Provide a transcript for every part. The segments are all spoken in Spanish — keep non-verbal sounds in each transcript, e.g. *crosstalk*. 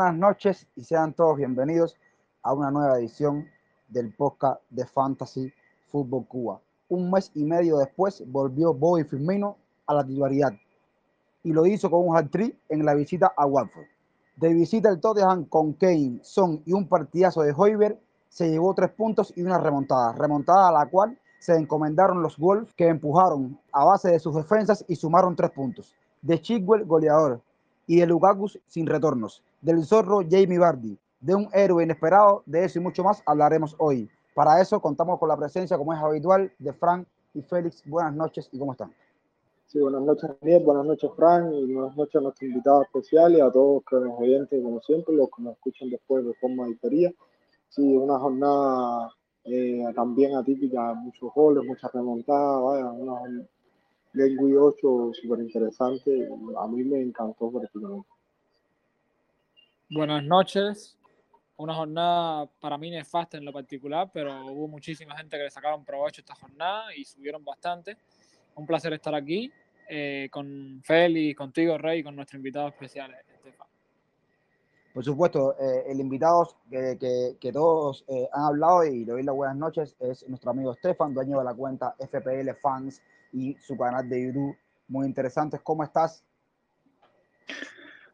buenas noches y sean todos bienvenidos a una nueva edición del podcast de Fantasy Fútbol Cuba. Un mes y medio después volvió Bobby Firmino a la titularidad y lo hizo con un hat-trick en la visita a Watford. De visita el Tottenham con Kane, Son y un partidazo de Hoiberg se llevó tres puntos y una remontada, remontada a la cual se encomendaron los Wolves que empujaron a base de sus defensas y sumaron tres puntos. De Chigwell, goleador, y de Lukaku sin retornos. Del zorro Jamie Vardy, de un héroe inesperado, de eso y mucho más hablaremos hoy. Para eso contamos con la presencia, como es habitual, de Frank y Félix. Buenas noches y cómo están. Sí, buenas noches, Daniel. Buenas noches, Frank. Y buenas noches a nuestro invitado especial y a todos los oyentes, como siempre, los que nos escuchan después de forma diferida. Sí, una jornada eh, también atípica, muchos goles, muchas remontadas, vaya, una Game 8 súper interesante. A mí me encantó particularmente. Buenas noches. Una jornada para mí nefasta en lo particular, pero hubo muchísima gente que le sacaron provecho esta jornada y subieron bastante. Un placer estar aquí eh, con Feli, contigo, Rey, y con nuestro invitado especial, Estefan. Por supuesto, eh, el invitado que, que, todos eh, han hablado y le doy las buenas noches es nuestro amigo Estefan, dueño de la cuenta FPL Fans y su canal de YouTube. Muy interesante. ¿Cómo estás?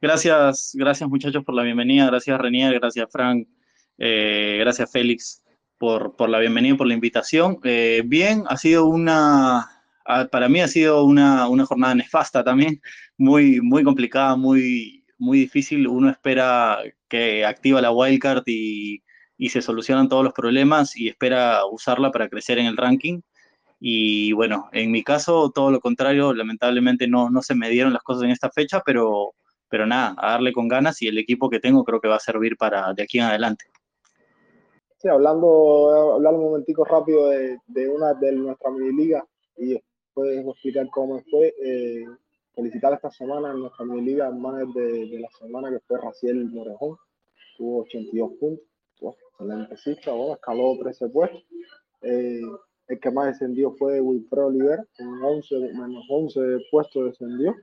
Gracias, gracias muchachos por la bienvenida. Gracias Renier, gracias Frank, gracias Félix por, por, la bienvenida y por la invitación. bien, ha sido una, para mí ha sido una, una, jornada nefasta también, muy, muy complicada, muy, muy difícil. Uno espera que activa la wildcard y, y se solucionan todos los problemas y espera usarla para crecer en el ranking. Y bueno, en mi caso, todo lo contrario, lamentablemente no, no se me dieron las cosas en esta fecha, pero, pero nada, a darle con ganas y el equipo que tengo creo que va a servir para de aquí en adelante. Sí, hablando, hablar un momentico rápido de, de una de nuestra mini liga y puedes explicar cómo fue. Eh, felicitar esta semana en nuestra mini liga más de, de, la semana que fue Raciel Morejón, tuvo 82 puntos, excelente cifra, bueno, escaló 13 puestos. Eh, el que más descendió fue Wilfredo Oliver, con 11, menos 11 puestos descendió.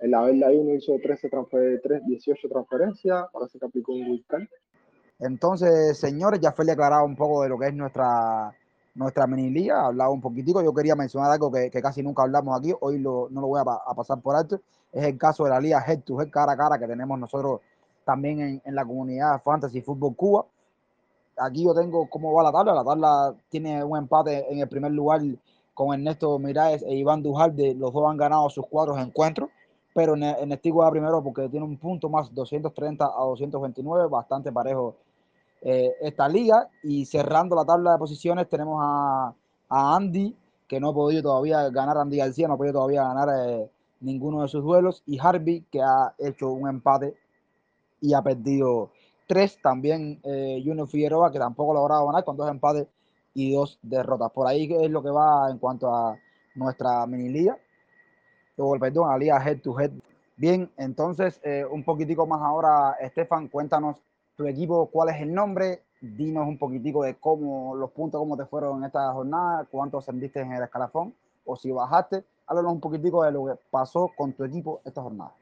En la vela 1 hizo 13 transfer 3, 18 transferencias, parece que aplicó un Wilcard. Entonces, señores, ya fue aclarado un poco de lo que es nuestra nuestra mini liga, hablaba un poquitico, yo quería mencionar algo que, casi nunca hablamos aquí, hoy lo, no lo voy a, pasar por alto, es el caso de la liga Head to Head cara a cara que tenemos nosotros también en, la comunidad Fantasy Fútbol Cuba. Aquí yo tengo cómo va la tabla, la tabla tiene un empate en el primer lugar con Ernesto Miráez e Iván Dujalde, los dos han ganado sus cuatro encuentros, pero Ernesto va primero porque tiene un punto más, 230 a 229, bastante parejo eh, esta liga. Y cerrando la tabla de posiciones tenemos a, Andy, que no ha podido todavía ganar, Andy García no ha podido todavía ganar eh, ninguno de sus duelos, y Harvey, que ha hecho un empate y ha perdido tres. También eh, Junior Figueroa, que tampoco ha logrado ganar con dos empates y dos derrotas. Por ahí es lo que va en cuanto a nuestra mini liga, o perdón, a head to head. Bien, entonces un poquitico más ahora, Estefan, cuéntanos tu equipo, cuál es el nombre, dinos un poquitico de cómo los puntos, cómo te fueron en esta jornada, cuánto ascendiste en el escalafón, o si bajaste, háblanos un poquitico de lo que pasó con tu equipo esta jornada.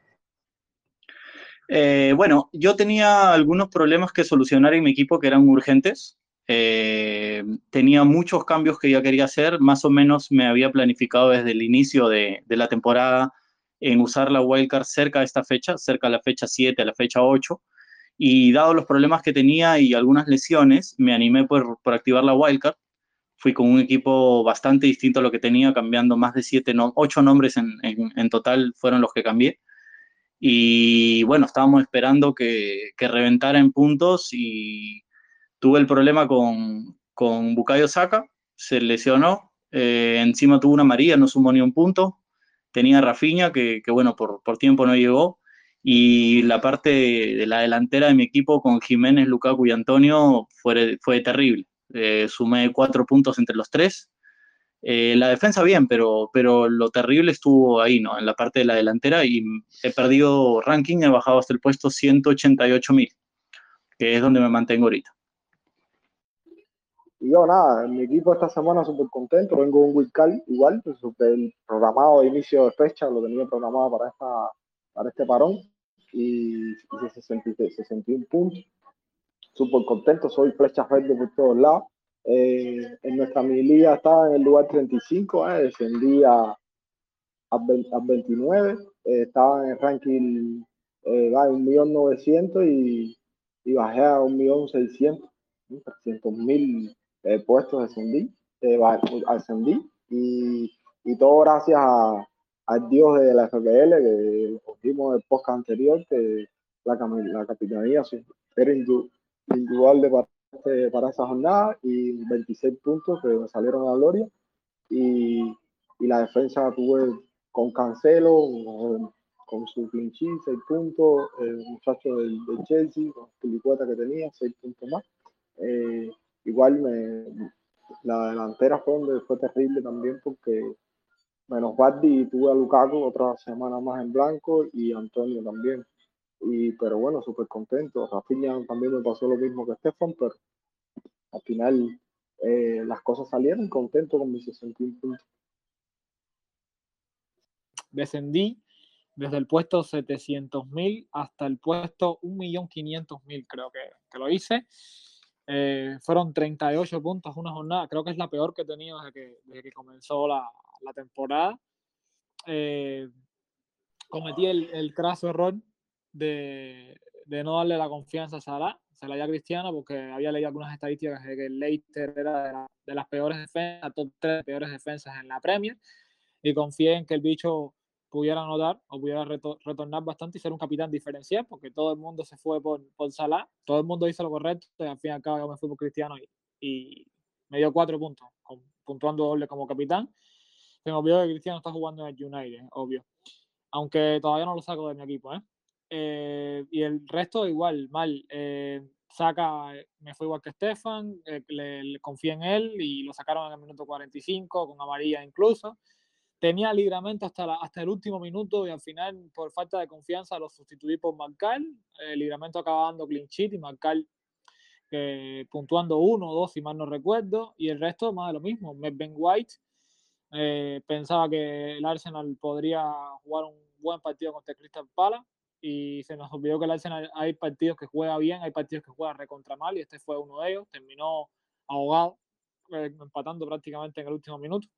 Eh, bueno, yo tenía algunos problemas que solucionar en mi equipo que eran urgentes. Eh, tenía muchos cambios que ya quería hacer, más o menos me había planificado desde el inicio de, de la temporada en usar la wildcard cerca de esta fecha, cerca de la fecha 7, a la fecha 8 y dado los problemas que tenía y algunas lesiones, me animé por, por activar la wildcard. Fui con un equipo bastante distinto a lo que tenía, cambiando más de siete, no, ocho nombres en, en, total fueron los que cambié. Y bueno, estábamos esperando que, que reventara en puntos y tuve el problema con, con Bukayo Saka, se lesionó, eh, encima tuvo una María, no sumó ni un punto. Tenía Rafinha, que, bueno, por, por tiempo no llegó y la parte de la delantera de mi equipo con Jiménez, Lukaku y Antonio fue, fue terrible. Eh, sumé cuatro puntos entre los tres. Eh, la defensa bien, pero, pero lo terrible estuvo ahí, ¿no? En la parte de la delantera y he perdido ranking, he bajado hasta el puesto 188 mil, que es donde me mantengo ahorita. Y yo nada, mi equipo esta semana súper contento, vengo un Wildcard igual, pues, el programado de inicio de fecha lo tenía programado para, esta, para este parón y hice 61 puntos. Súper contento, soy flecha verde por todos lados. Eh, en nuestra mini estaba en el lugar 35, eh, descendí a, a, 29, eh, estaba en el ranking eh, va, 1.900.000 y, y bajé a 1.600.000, 300.000 eh, puestos descendí, eh, ascendí y, y todo gracias a, al Dios de la FPL, que cogimos el podcast anterior, que la, la capitanía era individual para, este, para esa jornada y 26 puntos que me salieron a la gloria. Y, y la defensa tuve con Cancelo, con, su clinchí, 6 puntos, el muchacho del, Chelsea, con Pilicueta que tenía, 6 puntos más. Eh, igual me, la delantera fue donde fue terrible también porque menos Bardi tuve a Lukaku otra semana más en blanco y Antonio también. Y, pero bueno, súper contento. Rafinha también me pasó lo mismo que Stefan, pero al final eh, las cosas salieron contento con mis 61 puntos. Descendí desde el puesto 700.000 hasta el puesto 1.500.000, creo que, que lo hice. Eh, fueron 38 puntos una jornada, creo que es la peor que he tenido desde que, desde que comenzó la, la temporada. Eh, cometí el, el craso error de, de, no darle la confianza a Salah, Salah ya cristiano, porque había leído algunas estadísticas de que el Leicester era de, la, de las peores defensas, top 3 peores defensas en la Premier, y confié en que el bicho pudiera anotar o pudiera retornar bastante y ser un capitán diferencial, porque todo el mundo se fue por, por Salah, todo el mundo hizo lo correcto, y al fin y al cabo yo me fui por Cristiano y, y me dio cuatro puntos, puntuando doble como capitán. Se me olvidó que Cristiano está jugando en el United, obvio. Aunque todavía no lo saco de mi equipo, ¿eh? eh y el resto igual, mal. Eh, saca, me fue igual que Stefan, eh, le, le, confié en él y lo sacaron en el minuto 45, con amarilla incluso tenía libramento hasta, la, hasta el último minuto y al final, por falta de confianza, lo sustituí por Marcal. El libramento acaba dando clean y Marcal eh, puntuando uno o dos, si mal no recuerdo. Y el resto, más de lo mismo. Ben White eh, pensaba que el Arsenal podría jugar un buen partido contra Crystal Palace y se nos olvidó que el Arsenal hay partidos que juega bien, hay partidos que juega recontra mal y este fue uno de ellos. Terminó ahogado, eh, empatando prácticamente en el último minuto.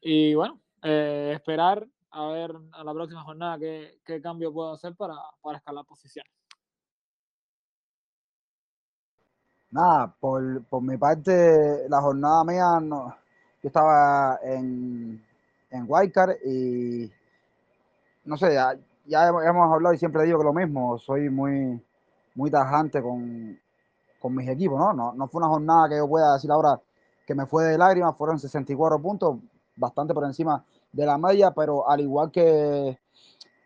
Y bueno, eh, esperar a ver a la próxima jornada qué, qué cambio puedo hacer para, para escalar posiciones. Nada, por, por, mi parte, la jornada mía, no, yo estaba en, en Wildcard y no sé, ya, ya, hemos hablado y siempre digo que lo mismo, soy muy, muy tajante con, con mis equipos, ¿no? ¿no? No fue una jornada que yo pueda decir ahora que me fue de lágrimas, fueron 64 puntos, bastante por encima de la media, pero al igual que,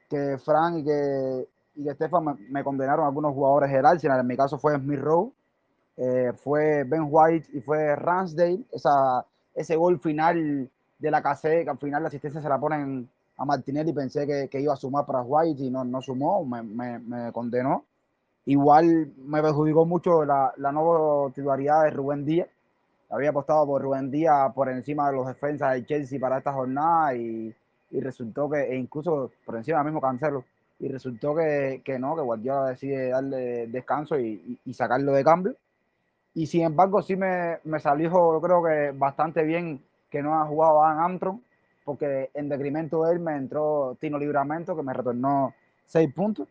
que Frank y que, y que Stefan me, condenaron algunos jugadores del Arsenal, en mi caso fue Smith Rowe, eh, fue Ben White y fue Ransdale, esa, ese gol final de la KC, que al final la asistencia se la ponen a Martinelli, pensé que, que iba a sumar para White y no, no sumó, me, me, condenó. Igual me perjudicó mucho la, la nueva titularidad de Rubén Díaz, había apostado por Rubén Díaz por encima de los defensas del Chelsea para esta jornada y, y resultó que, e incluso por encima del mismo Cancelo, y resultó que, que no, que Guardiola decide darle descanso y, y, y, sacarlo de cambio. Y sin embargo, sí me, me salió, yo creo que bastante bien que no ha jugado Adam Armstrong, porque en decremento de él me entró Tino Libramento, que me retornó seis puntos.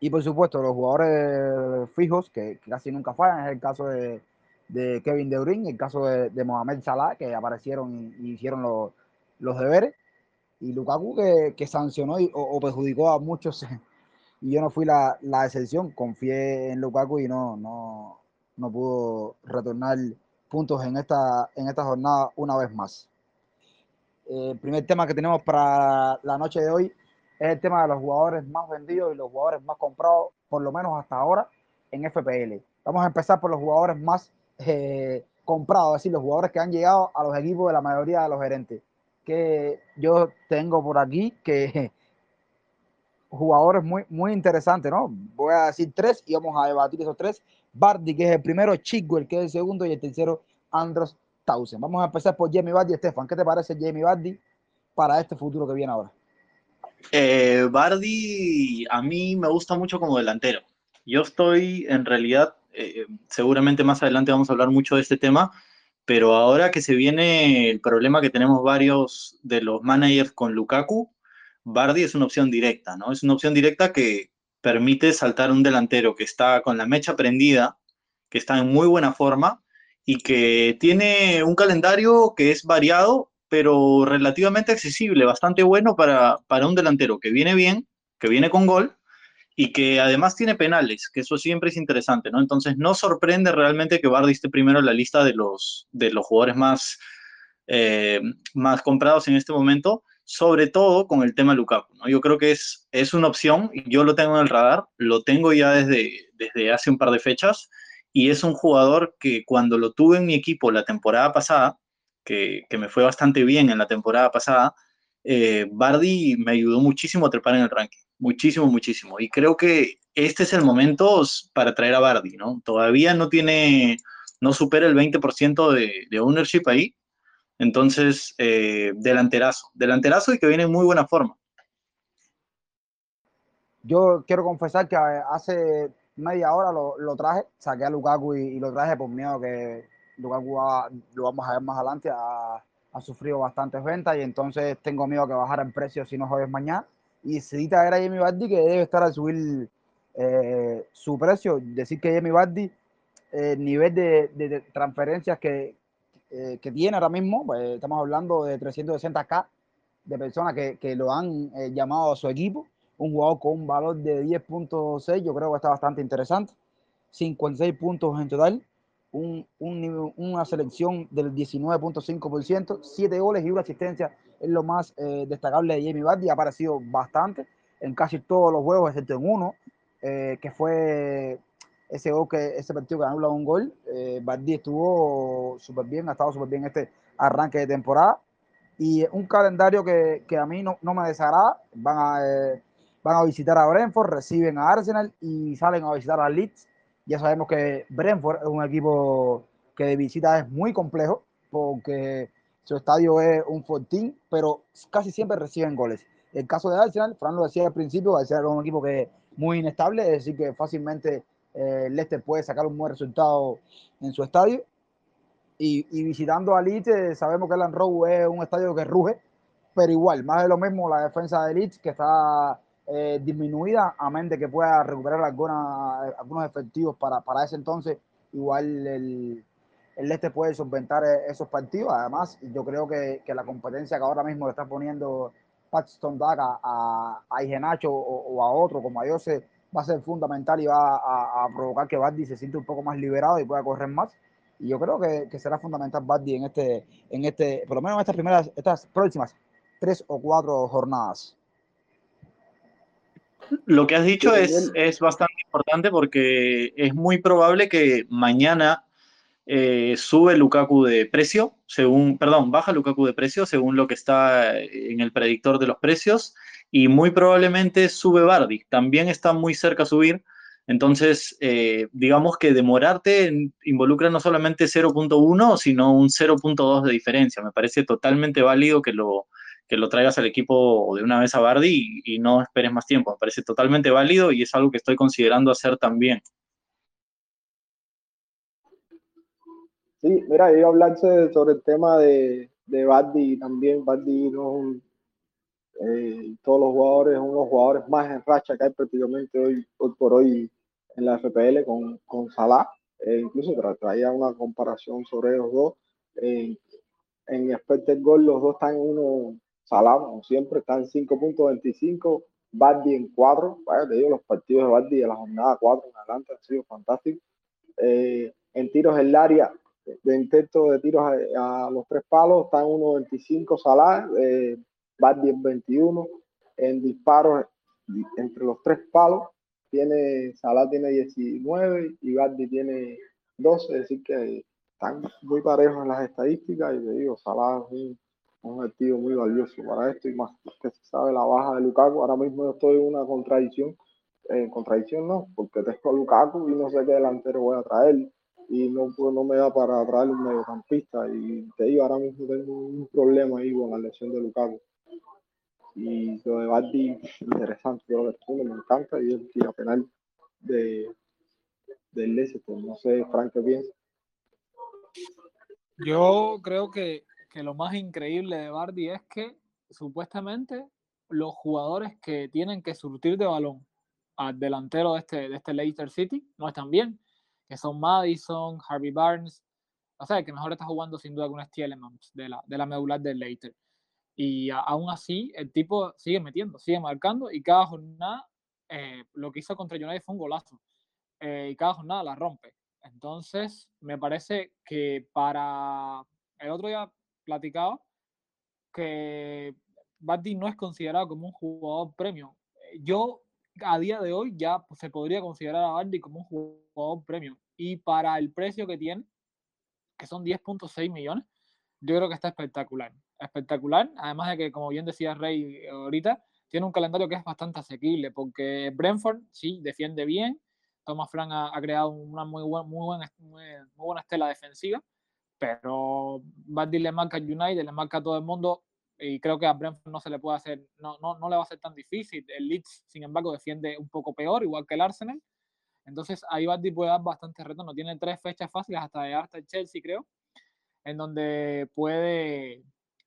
Y por supuesto, los jugadores fijos, que, que casi nunca fallan, es el caso de, de Kevin De Bruyne, el caso de, de Mohamed Salah, que aparecieron y, hicieron los, los deberes, y Lukaku que, que sancionó y, o, o, perjudicó a muchos, *laughs* y yo no fui la, la, excepción, confié en Lukaku y no, no, no pudo retornar puntos en esta, en esta jornada una vez más. Eh, el primer tema que tenemos para la noche de hoy es el tema de los jugadores más vendidos y los jugadores más comprados, por lo menos hasta ahora, en FPL. Vamos a empezar por los jugadores más eh, comprado, es decir, los jugadores que han llegado a los equipos de la mayoría de los gerentes. Que yo tengo por aquí que *laughs* jugadores muy, muy interesantes, ¿no? Voy a decir tres y vamos a debatir esos tres. Bardi, que es el primero, Chigwell, que es el segundo, y el tercero, Andros Tausen. Vamos a empezar por Jamie Bardi. Estefan, ¿qué te parece Jamie Bardi para este futuro que viene ahora? Eh, Bardi a mí me gusta mucho como delantero. Yo estoy en realidad, eh, seguramente más adelante vamos a hablar mucho de este tema, pero ahora que se viene el problema que tenemos varios de los managers con Lukaku, Bardi es una opción directa, ¿no? Es una opción directa que permite saltar un delantero que está con la mecha prendida, que está en muy buena forma y que tiene un calendario que es variado, pero relativamente accesible, bastante bueno para, para un delantero que viene bien, que viene con gol y que además tiene penales, que eso siempre es interesante, ¿no? Entonces no sorprende realmente que Bardi esté primero en la lista de los, de los jugadores más, eh, más comprados en este momento, sobre todo con el tema Lukaku, ¿no? Yo creo que es, es una opción, yo lo tengo en el radar, lo tengo ya desde, desde hace un par de fechas, y es un jugador que cuando lo tuve en mi equipo la temporada pasada, que, que me fue bastante bien en la temporada pasada, eh, Bardi me ayudó muchísimo a trepar en el ranking, muchísimo, muchísimo. Y creo que este es el momento para traer a Bardi, ¿no? Todavía no tiene, no supera el 20% de, ownership ahí, entonces, eh, delanterazo, delanterazo y que viene en muy buena forma. Yo quiero confesar que eh, hace media hora lo, traje, saqué a Lukaku y, y, lo traje por miedo que Lukaku lo vamos a ver más adelante, ha, ha, sufrido bastantes ventas y entonces tengo miedo que bajara el precio si no jueves mañana. Y decidí traer a Jamie Vardy que debe estar al subir eh, su precio. Decir que Jamie Vardy, el nivel de, de transferencias que, eh, que tiene ahora mismo, pues, estamos hablando de 360k de personas que, que lo han eh, llamado a su equipo, un jugador con un valor de 10.6, yo creo que está bastante interesante, 56 puntos en total, un, un, una selección del 19.5%, 7 goles y una asistencia es lo más eh, destacable de Jamie Vardy, ha aparecido bastante en casi todos los juegos, excepto en uno, eh, que fue ese gol que ese partido que anula un gol. Eh, Bardi estuvo súper bien, ha estado súper bien este arranque de temporada. Y un calendario que, que a mí no, no, me desagrada. Van a, eh, van a visitar a Brentford, reciben a Arsenal y salen a visitar a Leeds. Ya sabemos que Brentford es un equipo que de visita es muy complejo porque su estadio es un fortín, pero casi siempre reciben goles. El caso de Arsenal, Fran lo decía al principio, Arsenal es un equipo que es muy inestable, es decir, que fácilmente eh, Leicester puede sacar un buen resultado en su estadio. Y, y visitando a Leeds, eh, sabemos que el Rowe es un estadio que ruge, pero igual, más de lo mismo la defensa de Leeds, que está eh, disminuida, a menos de que pueda recuperar alguna, algunos efectivos para, para ese entonces, igual el, el Leicester puede solventar esos partidos. Además, yo creo que, que la competencia que ahora mismo le está poniendo Paxton Duck a, a, a Igenacho o, o, a otro como a Jose va a ser fundamental y va a, a, provocar que Bardi se siente un poco más liberado y pueda correr más. Y yo creo que, que será fundamental Bardi en este, en este, por lo menos en estas primeras, estas próximas tres o cuatro jornadas. Lo que has dicho es, es bastante importante porque es muy probable que mañana eh, sube Lukaku de precio, según, perdón, baja Lukaku de precio según lo que está en el predictor de los precios y muy probablemente sube Bardi, también está muy cerca a subir, entonces eh, digamos que demorarte involucra no solamente 0.1, sino un 0.2 de diferencia, me parece totalmente válido que lo, que lo traigas al equipo de una vez a Bardi y no esperes más tiempo, me parece totalmente válido y es algo que estoy considerando hacer también. Sí, mira, iba a hablarse sobre el tema de, de Bardi también. Bardi no es un, eh, todos los jugadores, uno de los jugadores más en racha que hay prácticamente hoy, hoy por hoy en la FPL con, con Salah. Eh, incluso tra traía una comparación sobre los dos. Eh, en expected goal, los dos están en uno, Salah, como siempre, están en 5.25, Bardi en 4. Vaya, te digo, los partidos de Bardi de la jornada 4 en adelante han sido fantásticos. Eh, en tiros en el área, de intento de tiros a, los tres palos, está en 1.25 Salah, eh, Bardi en 21, en disparos entre los tres palos, tiene, Salah tiene 19 y Bardi tiene 12, es decir que están muy parejos en las estadísticas y te digo, Salah es un, un activo muy valioso para esto y más que se sabe la baja de Lukaku, ahora mismo yo estoy en una contradicción, eh, contradicción no, porque tengo a Lukaku y no sé qué delantero voy a traer y no, pues, no me da para traer un mediocampista y te digo, ahora mismo tengo un problema ahí con la lesión de Lukaku. Y lo de Bardi, *laughs* interesante, lo que me encanta, y el tira penal de, del Leicester. No sé, Frank, ¿qué piensas? Yo creo que, que lo más increíble de Bardi es que supuestamente los jugadores que tienen que surtir de balón al delantero de este, de este Leicester City no están bien, que son Madison, Harvey Barnes, o sea, que mejor está jugando sin duda con Stielemans de la, de la medular del Leicester. Y aún así, el tipo sigue metiendo, sigue marcando y cada jornada eh, lo que hizo contra United fue un golazo. Eh, y cada jornada la rompe. Entonces, me parece que para el otro día platicaba que Bardi no es considerado como un jugador premio. Yo a día de hoy ya se podría considerar a Bardi como un jugador premio. Y para el precio que tiene, que son 10.6 millones, yo creo que está espectacular. Espectacular, además de que, como bien decía Rey ahorita, tiene un calendario que es bastante asequible, porque Brentford sí defiende bien, Thomas Frank ha, creado una muy, buena, muy, buena, estela defensiva, pero Bardi le marca a United, le marca a todo el mundo, y creo que a Brentford no se le puede hacer, no, no, no le va a ser tan difícil. El Leeds, sin embargo, defiende un poco peor, igual que el Arsenal. Entonces ahí Bardi puede dar bastante retorno. Tiene tres fechas fáciles hasta llegar hasta el Chelsea, creo, en donde puede,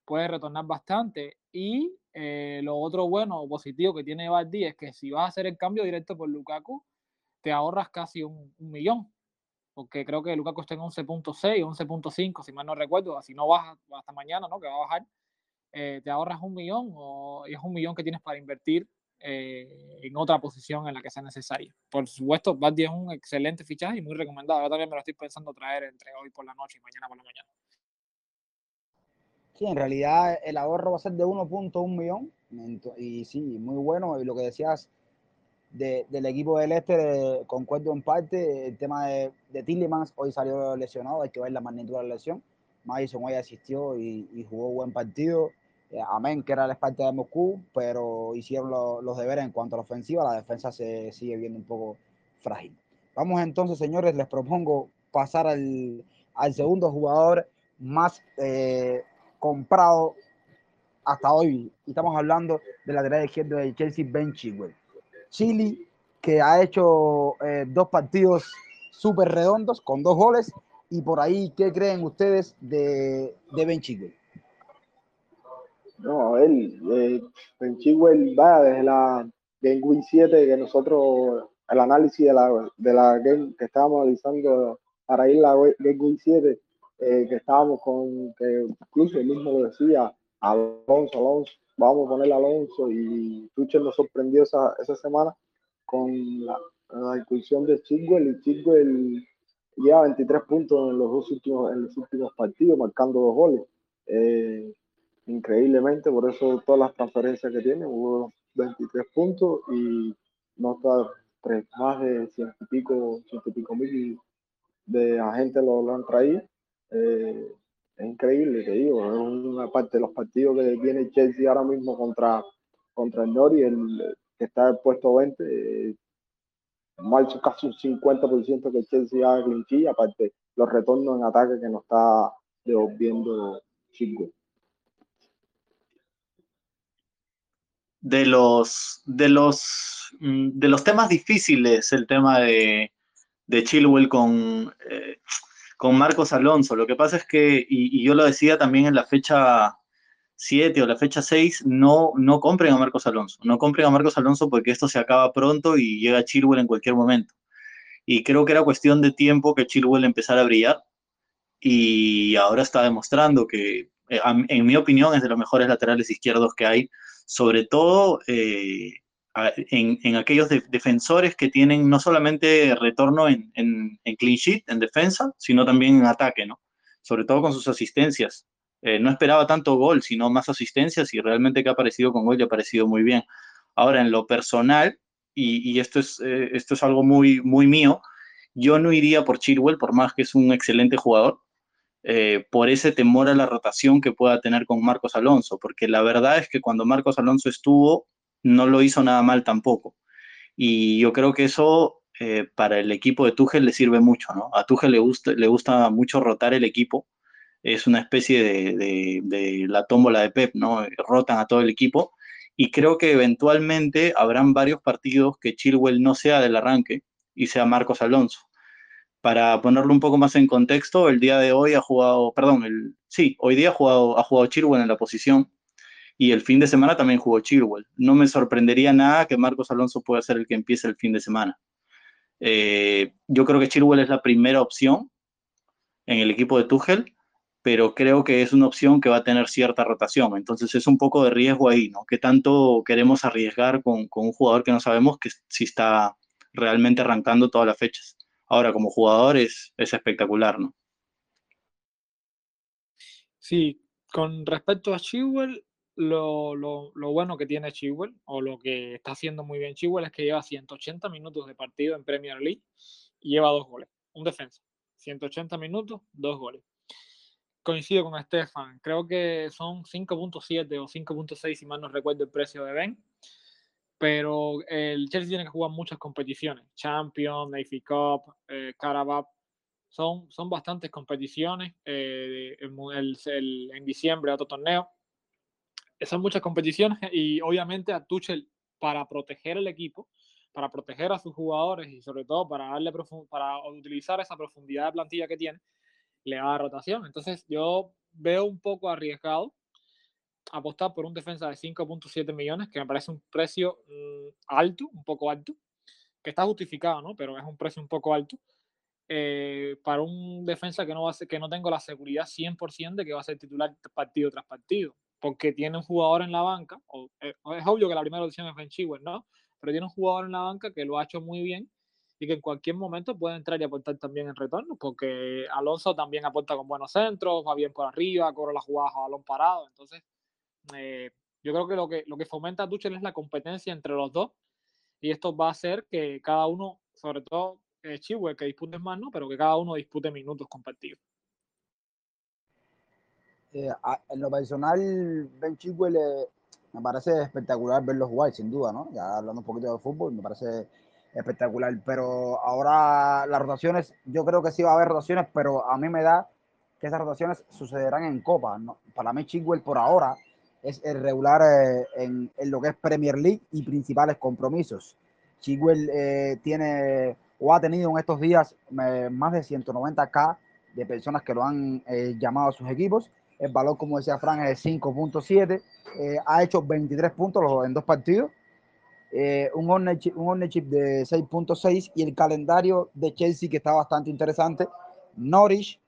puede retornar bastante. Y eh, lo otro bueno o positivo que tiene Bardi es que si vas a hacer el cambio directo por Lukaku, te ahorras casi un, millón. Porque creo que Lukaku está en 11.6, 11.5, si mal no recuerdo. Así no baja hasta mañana, ¿no? Que va a bajar. Eh, te ahorras un millón o es un millón que tienes para invertir eh, en otra posición en la que sea necesaria. Por supuesto, Bardi es un excelente fichaje y muy recomendado. Yo también me lo estoy pensando traer entre hoy por la noche y mañana por la mañana. Sí, en realidad el ahorro va a ser de 1.1 millón y sí, muy bueno. Y lo que decías del equipo del Este, eh, concuerdo en parte, el tema de, de Tillemans hoy salió lesionado, hay que ver la magnitud de la lesión. Madison hoy asistió y, jugó buen partido. Eh, amén, que era la espalda de Moscú, pero hicieron los deberes en cuanto a la ofensiva. La defensa se sigue viendo un poco frágil. Vamos entonces, señores, les propongo pasar al, al segundo jugador más eh, comprado hasta hoy. Estamos hablando de la derecha izquierda de Chelsea, Ben Chilwell. Chile, que ha hecho eh, dos partidos súper redondos con dos goles. Y por ahí, ¿qué creen ustedes de, de Ben Chilwell? No, él, eh, Ben Chilwell va desde la Game Week 7 que nosotros, el análisis de la, de la game que estábamos analizando para ir a la Game Week 7, eh, que estábamos con, que incluso él mismo lo decía, Alonso, Alonso, vamos a poner a Alonso y Tuchel nos sorprendió esa, esa semana con la, la inclusión de Chigwell y Chigwell lleva 23 puntos en los dos últimos, en los últimos partidos, marcando dos goles. Eh, increíblemente, por eso todas las transferencias que tiene, hubo 23 puntos y no está más de ciento y pico, ciento y pico mil de agentes lo, lo han traído. Eh, es increíble, te digo, es una parte de los partidos que tiene Chelsea ahora mismo contra, contra el Nori, el, que está en puesto 20, eh, más casi un 50% que Chelsea haga clinchilla, aparte los retornos en ataque que nos está devolviendo Chico. De los, de los, mm, de los temas difíciles, el tema de, de Chilwell con, eh, con Marcos Alonso. Lo que pasa es que, y, yo lo decía también en la fecha 7 o la fecha 6, no, no compren a Marcos Alonso. No compren a Marcos Alonso porque esto se acaba pronto y llega Chilwell en cualquier momento. Y creo que era cuestión de tiempo que Chilwell empezara a brillar. Y ahora está demostrando que, eh, en mi opinión, es de los mejores laterales izquierdos que hay. Sobre todo eh, en, aquellos defensores que tienen no solamente retorno en, clean sheet, en defensa, sino también en ataque, ¿no? Sobre todo con sus asistencias. Eh, no esperaba tanto gol, sino más asistencias y realmente que ha aparecido con gol y ha aparecido muy bien. Ahora, en lo personal, y, esto, es, eh, esto es algo muy, muy mío, yo no iría por Chilwell, por más que es un excelente jugador, eh, por ese temor a la rotación que pueda tener con Marcos Alonso, porque la verdad es que cuando Marcos Alonso estuvo, no lo hizo nada mal tampoco. Y yo creo que eso eh, para el equipo de Tuchel le sirve mucho, ¿no? A Tuchel le gusta, le gusta mucho rotar el equipo. Es una especie de, la tómbola de Pep, ¿no? Rotan a todo el equipo y creo que eventualmente habrán varios partidos que Chilwell no sea del arranque y sea Marcos Alonso. Para ponerlo un poco más en contexto, el día de hoy ha jugado, perdón, el, sí, hoy día ha jugado, ha jugado en la posición y el fin de semana también jugó Chilwell. No me sorprendería nada que Marcos Alonso pueda ser el que empiece el fin de semana. Eh, yo creo que Chilwell es la primera opción en el equipo de Tuchel, pero creo que es una opción que va a tener cierta rotación. Entonces es un poco de riesgo ahí, ¿no? ¿Qué tanto queremos arriesgar con, con un jugador que no sabemos que si está realmente arrancando todas las fechas? Ahora, como jugador es, es espectacular, ¿no? Sí, con respecto a Chilwell, lo, bueno que tiene Chilwell, o lo que está haciendo muy bien Chilwell, es que lleva 180 minutos de partido en Premier League y lleva dos goles. Un defensa. 180 minutos, dos goles. Coincido con Estefan. Creo que son 5.7 o 5.6, si mal no recuerdo el precio de Ben. Pero el Chelsea tiene que jugar muchas competiciones. Champions, AFC Cup, eh, Carabao. Son, son bastantes competiciones. Eh, el, el, en diciembre otro torneo son muchas competiciones y obviamente a Tuchel para proteger el equipo, para proteger a sus jugadores y sobre todo para darle para utilizar esa profundidad de plantilla que tiene, le da rotación. Entonces yo veo un poco arriesgado apostar por un defensa de 5.7 millones, que me parece un precio mmm, alto, un poco alto, que está justificado, ¿no? Pero es un precio un poco alto. Eh, para un defensa que no, va a ser, que no tengo la seguridad 100% de que va a ser titular partido tras partido porque tiene un jugador en la banca, o, eh, es obvio que la primera opción es Ben Chilwell, ¿no? Pero tiene un jugador en la banca que lo ha hecho muy bien y que en cualquier momento puede entrar y aportar también en retorno, porque Alonso también aporta con buenos centros, va bien por arriba, corre las jugadas a balón parado, entonces eh, yo creo que lo que, lo que fomenta Tuchel es la competencia entre los dos y esto va a hacer que cada uno, sobre todo eh, Chilwell, que dispute más, ¿no? Pero que cada uno dispute minutos compartidos. Eh, en lo personal, Ben Chilwell eh, me parece espectacular verlo jugar, sin duda, ¿no? Ya hablando un poquito de fútbol, me parece espectacular. Pero ahora las rotaciones, yo creo que sí va a haber rotaciones, pero a mí me da que esas rotaciones sucederán en Copa. ¿no? Para mí, Chilwell por ahora es el regular eh, en, en, lo que es Premier League y principales compromisos. Chilwell eh, tiene o ha tenido en estos días eh, más de 190k de personas que lo han llamado a sus equipos el valor, como decía Fran, es de 5.7. Eh, ha hecho 23 puntos en dos partidos. Un, ownership, un ownership de 6.6 y el calendario de Chelsea que está bastante interesante. Norwich,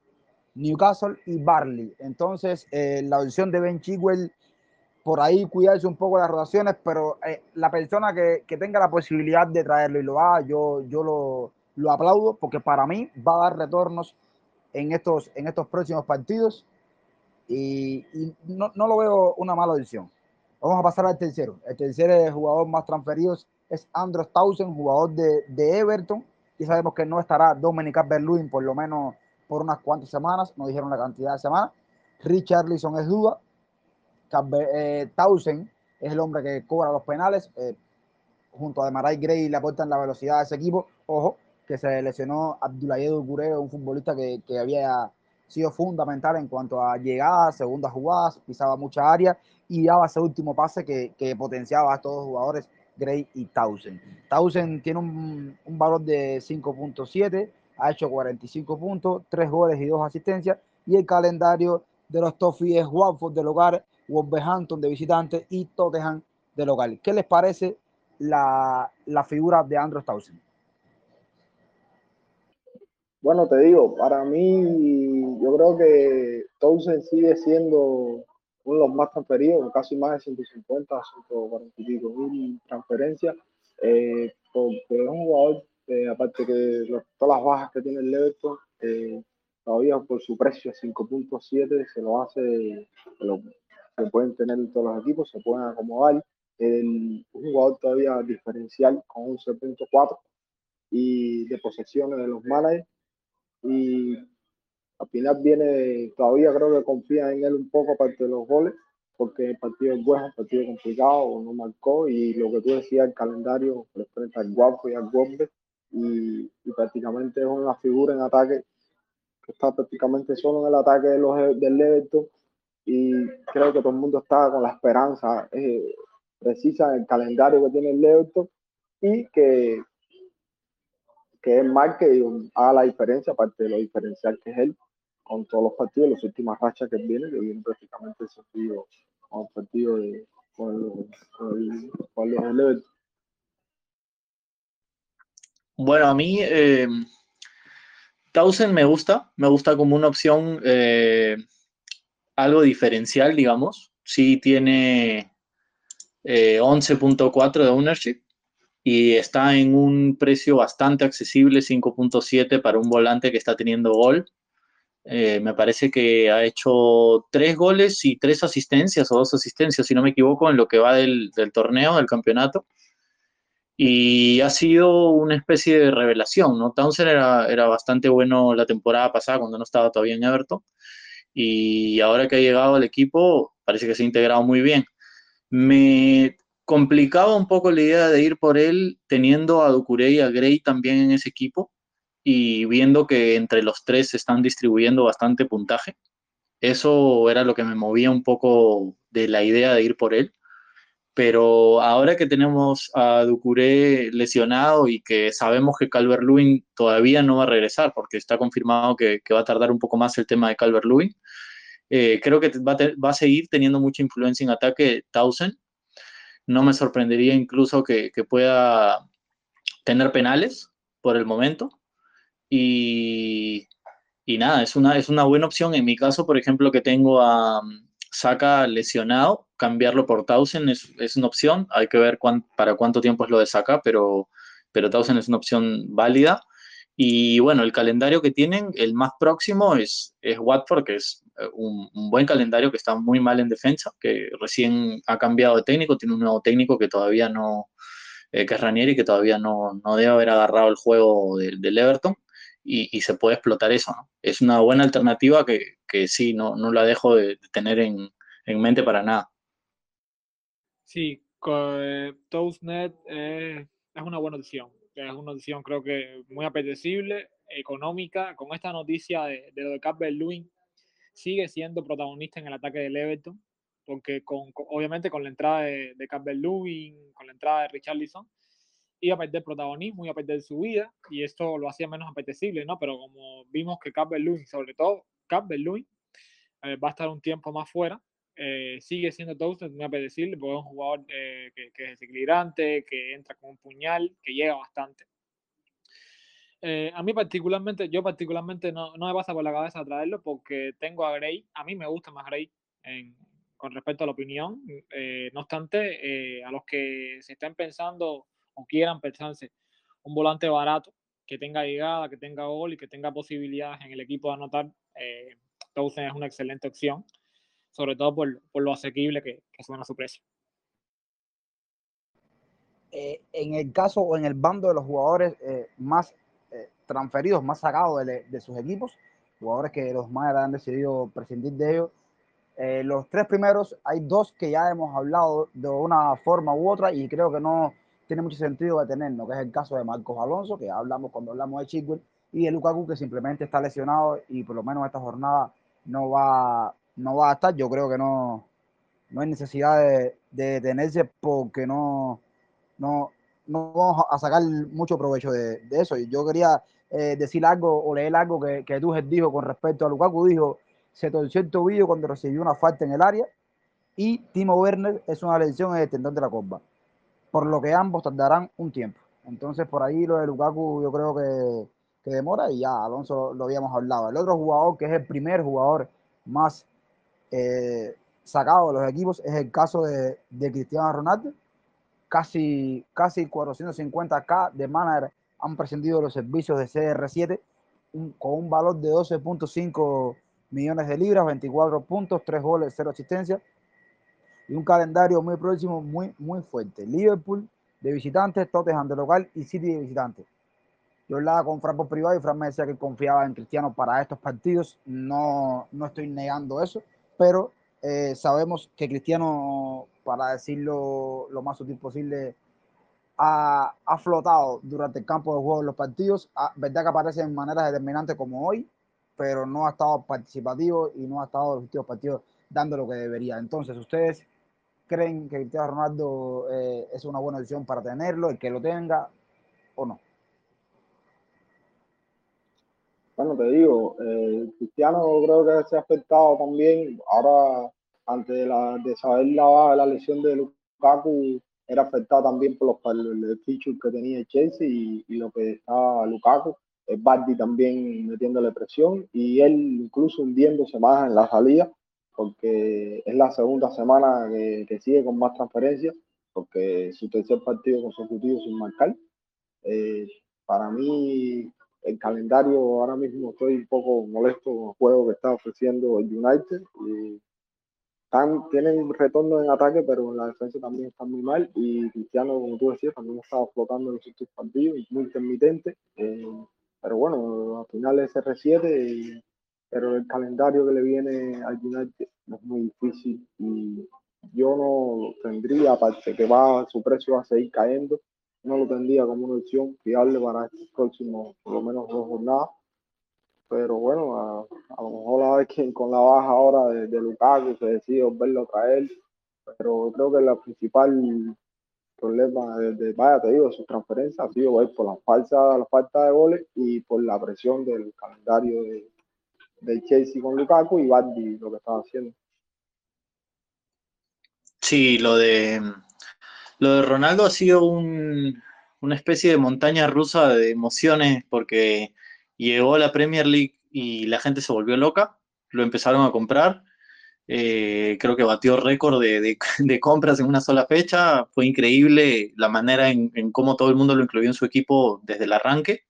Newcastle y Barley. Entonces, la opción de Ben Chigwell, por ahí cuidarse un poco las rotaciones, pero eh, la persona que, que, tenga la posibilidad de traerlo y lo haga, yo, yo lo, lo aplaudo porque para mí va a dar retornos en estos, en estos próximos partidos y, y no, no, lo veo una mala decisión. Vamos a pasar al tercero. El tercer jugador más transferido es Andros Townsend, jugador de, de Everton. Y sabemos que no estará Dominic Berluin por lo menos por unas cuantas semanas. No dijeron la cantidad de semanas. Richarlison es duda. Eh, es el hombre que cobra los penales. Eh, junto a Demarai Gray le aportan la velocidad de ese equipo. Ojo, que se lesionó Abdoulaye Doucouré, un futbolista que, que había sido fundamental en cuanto a llegadas, segundas jugadas, pisaba mucha área y daba ese último pase que, que potenciaba a todos los jugadores, Gray y Townsend. Townsend tiene un, un valor de 5.7, ha hecho 45 puntos, 3 goles y 2 asistencias, y el calendario de los Toffees es Watford de local, Wolverhampton de visitante y Tottenham de local. ¿Qué les parece la, la figura de Andrew Townsend? Bueno, te digo, para mí, yo creo que Townsend sigue siendo uno de los más transferidos, casi más de 150, 140 y pico mil transferencias, eh, porque es un jugador, eh, aparte que todas las bajas que tiene el eh, todavía por su precio 5.7 se lo hace, lo, se pueden tener todos los equipos, se pueden acomodar. El, un jugador todavía diferencial con un 11.4 y de posesiones de los managers. Y al final viene, todavía creo que confía en él un poco aparte de los goles, porque el partido es bueno, el partido complicado, no marcó, y lo que tú decías, el calendario frente al Guapo y al Gombe, y, y, prácticamente es una figura en ataque que está prácticamente solo en el ataque de los, del Everton, y creo que todo el mundo está con la esperanza, eh, precisa en el calendario que tiene el Everton y que, que es marque y haga la diferencia, aparte de lo diferencial que es él con todos los partidos, las últimas rachas que viene, que viene prácticamente sentido con el partido de, con, los, con. Bueno, a mí eh, Tausen me gusta, me gusta como una opción eh, algo diferencial, digamos. Sí tiene 11.4 eh, de ownership y está en un precio bastante accesible, 5.7 para un volante que está teniendo gol. Eh, me parece que ha hecho tres goles y tres asistencias o dos asistencias, si no me equivoco, en lo que va del, del torneo, del campeonato y ha sido una especie de revelación, ¿no? Townsend era, era bastante bueno la temporada pasada cuando no estaba todavía en Everton y ahora que ha llegado al equipo parece que se ha integrado muy bien. Me complicaba un poco la idea de ir por él teniendo a Ducuré y a Gray también en ese equipo y viendo que entre los tres se están distribuyendo bastante puntaje. Eso era lo que me movía un poco de la idea de ir por él pero ahora que tenemos a Ducuré lesionado y que sabemos que Calvert Lewin todavía no va a regresar porque está confirmado que, va a tardar un poco más el tema de Calvert Lewin, eh, creo que va a, seguir teniendo mucha influencia en ataque Townsend. No me sorprendería incluso que, pueda tener penales por el momento. Y, y nada, es una, es una buena opción. En mi caso, por ejemplo, que tengo a, Saca lesionado, cambiarlo por Tausen es, es una opción. Hay que ver para cuánto tiempo es lo de Saca, pero, pero Tausen es una opción válida. Y bueno, el calendario que tienen, el más próximo es, es Watford, que es eh, un, buen calendario que está muy mal en defensa, que recién ha cambiado de técnico, tiene un nuevo técnico que todavía no, eh, que es Ranieri, que todavía no, no, debe haber agarrado el juego del, Everton y, se puede explotar eso. Es una buena alternativa que, que sí, no, no la dejo de, tener en, en, mente para nada. Sí, eh, Toastnet es una buena opción. Es una opción creo que muy apetecible, económica. Con esta noticia de, de lo de Campbell Lewin, sigue siendo protagonista en el ataque del Everton, porque con, obviamente con la entrada de, de Campbell Lewin, con la entrada de Richarlison, iba a perder protagonismo, iba a perder su vida y esto lo hacía menos apetecible, ¿no? Pero como vimos que Campbell Lewin, sobre todo Lewin, eh, va a estar un tiempo más fuera, eh, sigue siendo Townsend muy apetecible porque es un jugador eh, que, es desequilibrante, que entra con un puñal, que llega bastante. a mí particularmente, yo particularmente no, no, me pasa por la cabeza traerlo porque tengo a Gray, a mí me gusta más Gray con respecto a la opinión, no obstante, a los que se estén pensando o quieran pensarse un volante barato que tenga llegada, que tenga gol y que tenga posibilidades en el equipo de anotar, eh, es una excelente opción, sobre todo por, por lo asequible que, que, suena su precio. Eh, en el caso o en el bando de los jugadores eh, más eh, transferidos, más sacados de, de, sus equipos, jugadores que los más han decidido prescindir de ellos, los tres primeros, hay dos que ya hemos hablado de una forma u otra y creo que no, tiene mucho sentido detenernos, que es el caso de Marcos Alonso, que hablamos cuando hablamos de Chigwell, y de Lukaku, que simplemente está lesionado y por lo menos esta jornada no va, no va a estar. Yo creo que no, no hay necesidad de, detenerse porque no, no, no vamos a sacar mucho provecho de, eso. Y yo quería eh, decir algo o leer algo que, que Tuchel dijo con respecto a Lukaku. Dijo, se torció el tobillo cuando recibió una falta en el área y Timo Werner es una lesión en el tendón de la corva por lo que ambos tardarán un tiempo. Entonces, por ahí lo de Lukaku yo creo que, que demora y ya, Alonso lo, habíamos hablado. El otro jugador que es el primer jugador más eh, sacado de los equipos es el caso de, de Cristiano Ronaldo. Casi, casi 450k de manager han prescindido los servicios de CR7 con un valor de 12.5 millones de libras, 24 puntos, 3 goles, 0 asistencia y un calendario muy próximo, muy, muy fuerte. Liverpool de visitantes, Tottenham de local y City de visitantes. Yo hablaba con Fran por privado y Fran me decía que confiaba en Cristiano para estos partidos. No, no estoy negando eso, pero eh, sabemos que Cristiano, para decirlo lo más útil posible, ha, ha, flotado durante el campo de juego en los partidos. Ah, verdad que aparece en maneras determinantes como hoy, pero no ha estado participativo y no ha estado en los últimos partidos dando lo que debería. Entonces, ustedes creen que Cristiano Ronaldo eh, es una buena decisión para tenerlo, el que lo tenga o no. Bueno, te digo, eh, Cristiano creo que se ha afectado también. Ahora, antes de, la, de saber la, la lesión de Lukaku, era afectado también por los el, que tenía el Chelsea y, lo que estaba Lukaku. El Bardi también metiéndole presión y él incluso hundiéndose más en la salida porque es la segunda semana que, sigue con más transferencias, porque su tercer partido consecutivo sin marcar. Eh, para mí, el calendario ahora mismo estoy un poco molesto con el juego que está ofreciendo el United. Y están, tienen retorno en ataque, pero en la defensa también está muy mal. Y Cristiano, como tú decías, también estaba flotando en los últimos partidos, muy intermitente. Eh, pero bueno, al final es R7 pero el calendario que le viene al United es muy difícil y yo no tendría, aparte que va su precio va a seguir cayendo, no lo tendría como una opción fiable para estos próximos, por lo menos dos jornadas. Pero bueno, a, lo mejor a ver quién con la baja ahora de, de Lukaku se decide volverlo a traer. Pero creo que la principal problema de, vaya, te digo, su transferencia ha sido por la falsa, la falta de goles y por la presión del calendario de, del Chelsea con Lukaku y Bardi lo que estaba haciendo. Sí, lo de lo de Ronaldo ha sido una especie de montaña rusa de emociones porque llegó a la Premier League y la gente se volvió loca, lo empezaron a comprar. Eh, creo que batió récord de, compras en una sola fecha. Fue increíble la manera en, en, cómo todo el mundo lo incluyó en su equipo desde el arranque.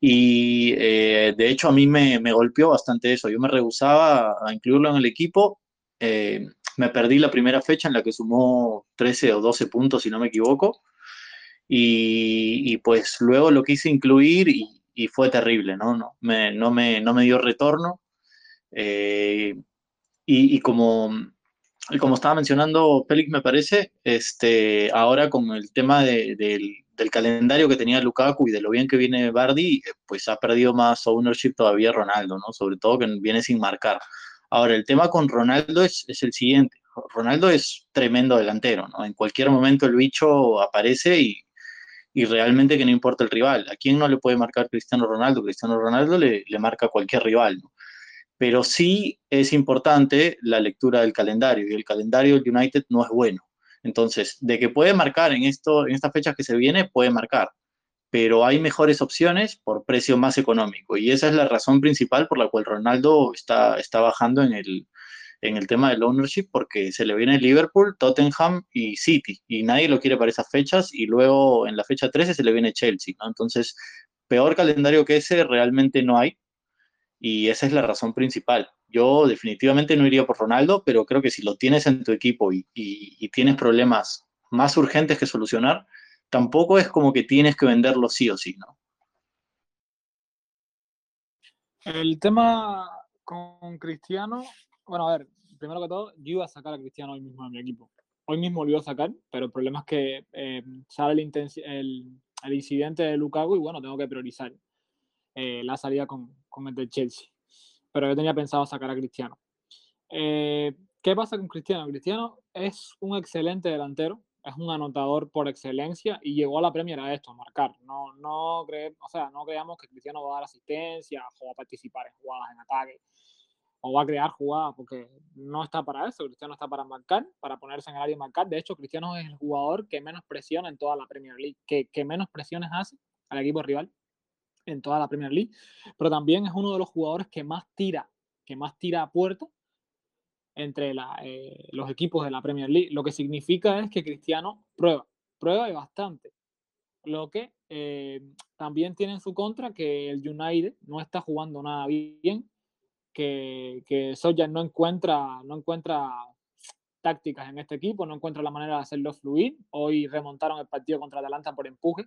Y eh, de hecho a mí me, me, golpeó bastante eso. Yo me rehusaba a incluirlo en el equipo. Eh, me perdí la primera fecha en la que sumó 13 o 12 puntos, si no me equivoco. Y, y pues luego lo quise incluir y, y fue terrible, ¿no? No me, no me, no me dio retorno. Eh, y, y, como, como estaba mencionando Félix, me parece, este, ahora con el tema de, del del calendario que tenía Lukaku y de lo bien que viene Bardi, pues ha perdido más ownership todavía Ronaldo, ¿no? Sobre todo que viene sin marcar. Ahora, el tema con Ronaldo es, es el siguiente. Ronaldo es tremendo delantero, ¿no? En cualquier momento el bicho aparece y, y realmente que no importa el rival. ¿A quién no le puede marcar Cristiano Ronaldo? Cristiano Ronaldo le, le marca a cualquier rival. Pero sí es importante la lectura del calendario y el calendario United no es bueno. Entonces, de que puede marcar en, esto, en estas fechas que se viene, puede marcar, pero hay mejores opciones por precio más económico. Y esa es la razón principal por la cual Ronaldo está, está bajando en el, en el tema del ownership, porque se le viene Liverpool, Tottenham y City, y nadie lo quiere para esas fechas, y luego en la fecha 13 se le viene Chelsea. Entonces, peor calendario que ese realmente no hay, y esa es la razón principal. Yo definitivamente no iría por Ronaldo, pero creo que si lo tienes en tu equipo y, tienes problemas más urgentes que solucionar, tampoco es como que tienes que venderlo sí o sí, ¿no? El tema con Cristiano, bueno, a ver, primero que todo, yo iba a sacar a Cristiano hoy mismo de mi equipo. Hoy mismo lo iba a sacar, pero el problema es que eh, sale el, el, incidente de Lukaku y bueno, tengo que priorizar eh, la salida con, con el de Chelsea pero yo tenía pensado sacar a Cristiano. Eh, ¿Qué pasa con Cristiano? Cristiano es un excelente delantero, es un anotador por excelencia y llegó a la Premier a esto, a marcar. No, no, cre o sea, no creamos que Cristiano va a dar asistencia o va a participar en jugadas en ataque o va a crear jugadas porque no está para eso. Cristiano está para marcar, para ponerse en el área y marcar. De hecho, Cristiano es el jugador que menos presiona en toda la Premier League, que, que menos presiones hace al equipo rival en toda la Premier League, pero también es uno de los jugadores que más tira, que más tira a puerta entre eh, los equipos de la Premier League. Lo que significa es que Cristiano prueba, prueba y bastante. Lo que eh, también tiene en su contra que el United no está jugando nada bien, que, que Soya no encuentra, no encuentra tácticas en este equipo, no encuentra la manera de hacerlo fluir. Hoy remontaron el partido contra Atalanta por empuje.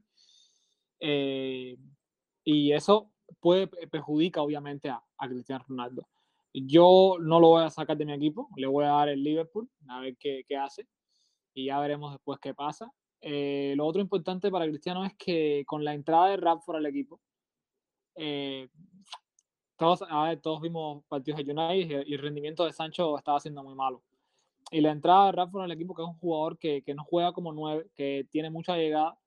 Eh, y eso puede perjudica obviamente a, a, Cristiano Ronaldo. Yo no lo voy a sacar de mi equipo, le voy a dar el Liverpool, a ver qué, qué hace y ya veremos después qué pasa. Eh, lo otro importante para Cristiano es que con la entrada de Radford al equipo, eh, todos, a ver, todos vimos partidos de United y el rendimiento de Sancho estaba siendo muy malo. y la entrada de en el equipo, que es un jugador que, que no juega como nueve, que tiene mucha llegada,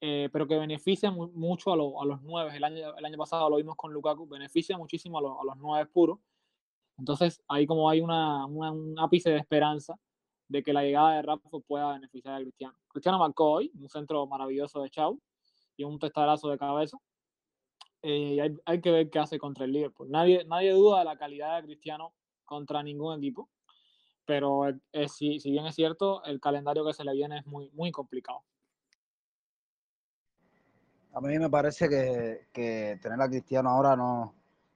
eh, pero que beneficia mucho a, a, los nueve. El año, el año pasado lo vimos con Lukaku, beneficia muchísimo a, a los nueve puros. Entonces, ahí como hay una, un ápice de esperanza de que la llegada de Rafa pueda beneficiar a Cristiano. Cristiano marcó hoy un centro maravilloso de Chau y un testarazo de cabeza. Eh, y hay, hay, que ver qué hace contra el Liverpool. Nadie, nadie duda de la calidad de Cristiano contra ningún equipo pero si, si, bien es cierto, el calendario que se le viene es muy, muy complicado. A mí me parece que, que tener a Cristiano ahora no,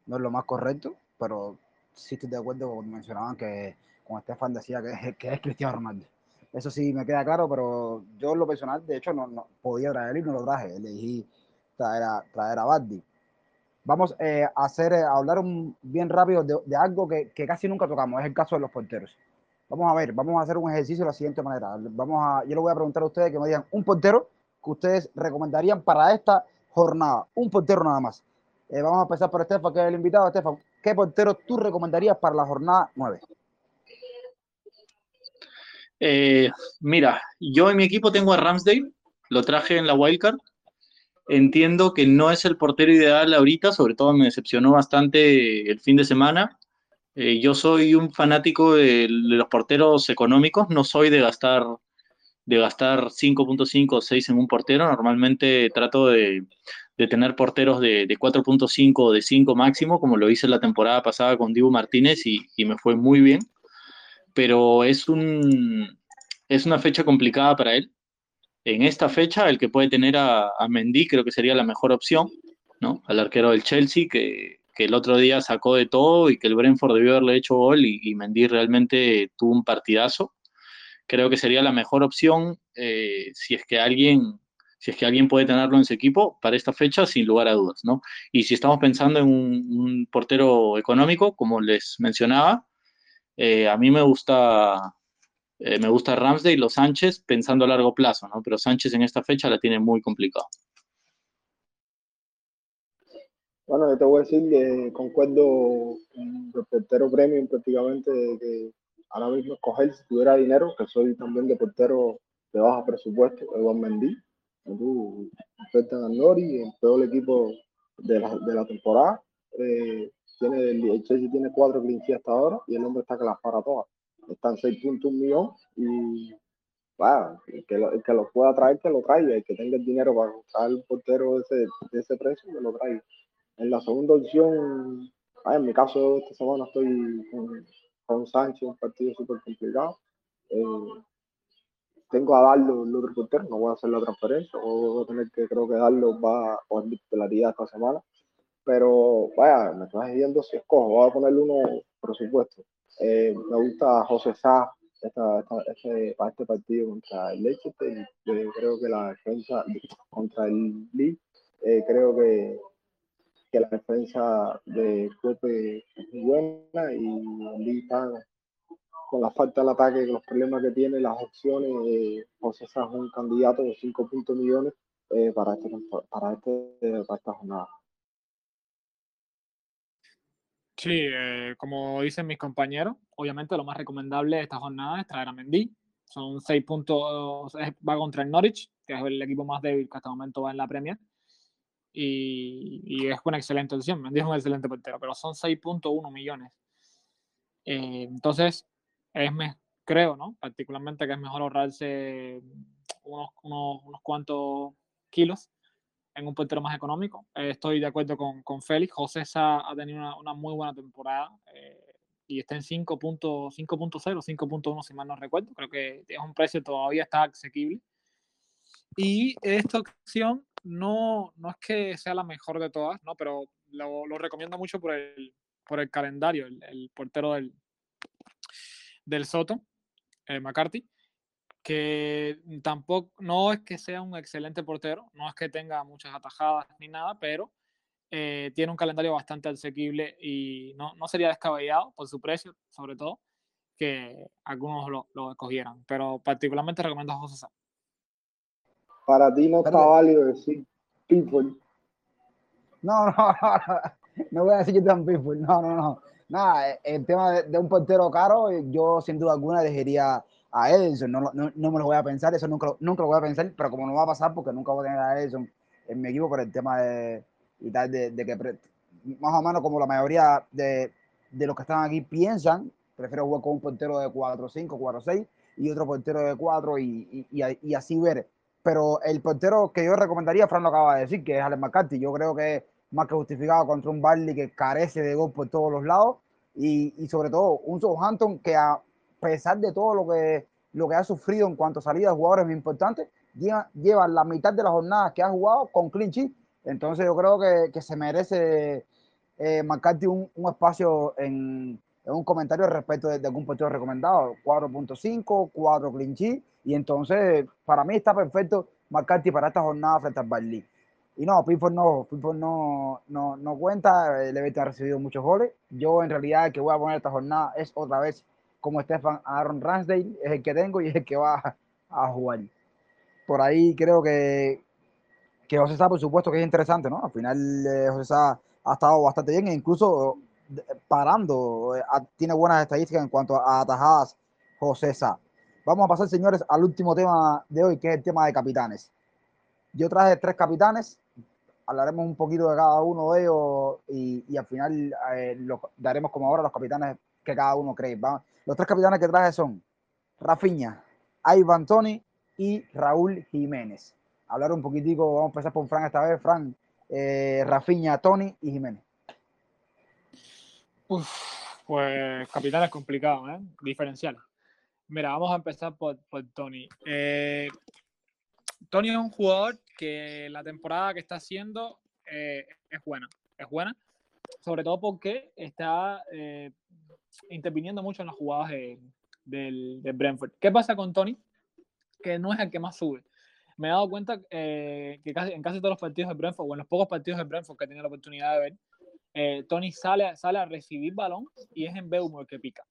no, es lo más correcto, pero sí estoy de acuerdo con mencionaban que con Estefan decía que, *laughs* que, es Cristiano Ronaldo. Eso sí me queda claro, pero yo en lo personal, de hecho, no, no podía traer y no lo traje. Elegí traer a, traer a Bardi. Vamos eh, a hacer, a hablar un, bien rápido de, de algo que, que, casi nunca tocamos, es el caso de los porteros. Vamos a ver, vamos a hacer un ejercicio de la siguiente manera. Vamos a, yo le voy a preguntar a ustedes que me digan un portero que ustedes recomendarían para esta jornada. Un portero nada más. Eh, vamos a empezar por Estefan, que es el invitado. Estefan, ¿qué portero tú recomendarías para la jornada 9? Eh, mira, yo en mi equipo tengo a Ramsdale, lo traje en la wildcard. Entiendo que no es el portero ideal ahorita, sobre todo me decepcionó bastante el fin de semana. Eh, yo soy un fanático de, de, los porteros económicos, no soy de gastar de gastar 5.5 o 6 en un portero. Normalmente trato de, de tener porteros de, de 4.5 o de 5 máximo, como lo hice la temporada pasada con Dibu Martínez y, y, me fue muy bien. Pero es, un, es una fecha complicada para él. En esta fecha, el que puede tener a, a Mendy creo que sería la mejor opción, ¿no? Al arquero del Chelsea, que, que el otro día sacó de todo y que el Brentford debió haberle hecho gol y, y Mendy realmente tuvo un partidazo. Creo que sería la mejor opción eh, si es que alguien si es que alguien puede tenerlo en su equipo para esta fecha, sin lugar a dudas, ¿no? Y si estamos pensando en un, portero económico, como les mencionaba, eh, a mí me gusta eh, me gusta Ramsdale los Sánchez pensando a largo plazo, ¿no? Pero Sánchez en esta fecha la tiene muy complicado. Bueno, yo te voy a decir que concuerdo con el portero premium prácticamente que ahora mismo escoger si tuviera dinero, que soy también de portero de baja presupuesto, Eduardo Mendy, tú al Nori, el peor equipo de la, de la temporada. Eh, tiene, el Chelsea tiene cuatro clean hasta ahora y el hombre está que las para todas. Están 6.1 millones y bueno, el que, lo, el que lo pueda traer, que lo traiga, el que tenga el dinero para traer un portero de ese, de ese precio, que lo traiga. En la segunda opción, ah, en mi caso, esta semana estoy con, con Sánchez, un partido súper complicado. Eh, tengo a Darlo el otro portero, no voy a hacer la transferencia, o voy a tener que, creo que Darlo va a titularidad esta semana. Pero vaya, me estás diciendo si escojo, voy a ponerle uno presupuesto. Eh, me gusta José Sá esta, esta, este, para este partido contra el Leicester. Yo creo que la defensa contra el Leeds, eh, creo que que la defensa de Cope es muy buena y está con la falta del ataque, los problemas que tiene, las opciones, eh, José es un candidato de 5 millones eh, para, este, para, este, para esta jornada. Sí, eh, como dicen mis compañeros, obviamente lo más recomendable de esta jornada es traer a Mendy. Son 6 puntos, va contra el Norwich, que es el equipo más débil que hasta el momento va en la Premier y, y, es una excelente opción. Mendy es un excelente portero, pero son 6.1 millones. Eh, entonces, es me, creo, ¿no? Particularmente que es mejor ahorrarse unos, unos, unos cuantos kilos en un portero más económico. Eh, estoy de acuerdo con, con Félix. José Sá ha tenido una, una muy buena temporada eh, y está en 5.0, 5.1 si mal no recuerdo. Creo que es un precio todavía está asequible. Y esta opción no, no es que sea la mejor de todas, ¿no? pero lo, recomiendo mucho por el, por el calendario, el, el portero del, del Soto, eh, McCarthy, que tampoco, no es que sea un excelente portero, no es que tenga muchas atajadas ni nada, pero eh, tiene un calendario bastante asequible y no, no, sería descabellado por su precio, sobre todo, que algunos lo, lo escogieran, pero particularmente recomiendo a José Sá. Para ti no está válido decir people. No, *laughs* no, no, no voy a decir que están people, no, no, no. Nada, eh, el tema de, un portero caro, yo sin duda alguna elegiría a Edison. No, no, no, me lo voy a pensar, eso nunca, nunca lo voy a pensar, pero como no va a pasar porque nunca voy a tener a Edison en mi equipo por el tema de, y tal, de, que más o menos como la mayoría de, de los que están aquí piensan, prefiero jugar con un portero de 4-5, 4-6 y otro portero de 4 y, y, y, así ver. Pero el portero que yo recomendaría, Fran lo acaba de decir, que es Alex McCarthy. Yo creo que es más que justificado contra un Barley que carece de gol por todos los lados y, y sobre todo un Southampton que a pesar de todo lo que, lo que ha sufrido en cuanto a salida de jugadores muy importantes, lleva, lleva la mitad de las jornadas que ha jugado con clean Entonces yo creo que, que se merece eh, McCarthy un, un espacio en un comentario respecto de, algún partido recomendado, 4.5, 4 clinch, y entonces para mí está perfecto McCarthy para esta jornada frente al Barley. Y no, Pickford no, no, no, no cuenta, el Everton ha recibido muchos goles. Yo en realidad el que voy a poner esta jornada es otra vez como Stefan Aaron Ramsdale, es el que tengo y es el que va a jugar. Por ahí creo que, que José Sá, por supuesto que es interesante, ¿no? Al final eh, José Sá ha estado bastante bien e incluso parando, eh, tiene buenas estadísticas en cuanto a atajadas José Sá. Vamos a pasar, señores, al último tema de hoy, que es el tema de capitanes. Yo traje tres capitanes, hablaremos un poquito de cada uno de ellos y, al final eh, daremos como ahora los capitanes que cada uno cree. Los tres capitanes que traje son Rafiña, Ivan Tony y Raúl Jiménez. Hablar un poquitico, vamos a empezar por Fran esta vez. Fran, eh, Rafiña, Tony y Jiménez. Uf, pues capitán es complicado, ¿eh? Diferencial. Mira, vamos a empezar por, Tony. Eh, Tony es un jugador que la temporada que está haciendo eh, es buena. Es buena. Sobre todo porque está eh, interviniendo mucho en las jugadas de, del, Brentford. ¿Qué pasa con Tony? Que no es el que más sube. Me he dado cuenta que casi, en casi todos los partidos de Brentford, o en los pocos partidos de Brentford que he tenido la oportunidad de ver, eh, Tony sale, sale a recibir balón y es en Beumo el que pica.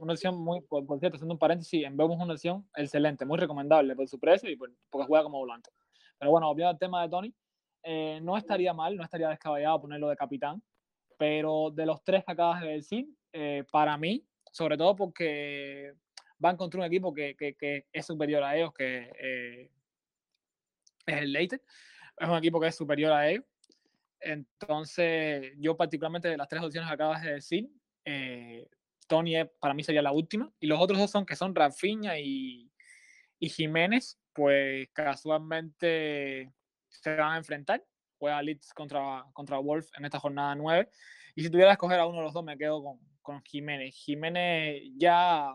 Una opción muy, por, cierto, haciendo un paréntesis, en Beumo es una opción excelente, muy recomendable por su precio y porque juega como volante. Pero bueno, obviamente el tema de Tony, eh, no estaría mal, no estaría descabellado ponerlo de capitán, pero de los tres que acabas de decir, eh, para mí, sobre todo porque van contra un equipo que, que, que es superior a ellos, que es el Leicester, es un equipo que es superior a ellos entonces, yo particularmente de las tres opciones que acabas de decir, eh, Tony para mí sería la última. Y los otros dos son que son Rafinha y, y Jiménez, pues casualmente se van a enfrentar. Juega Leeds contra, contra Wolf en esta jornada 9. Y si tuviera que escoger a uno de los dos, me quedo con, con Jiménez. Jiménez ya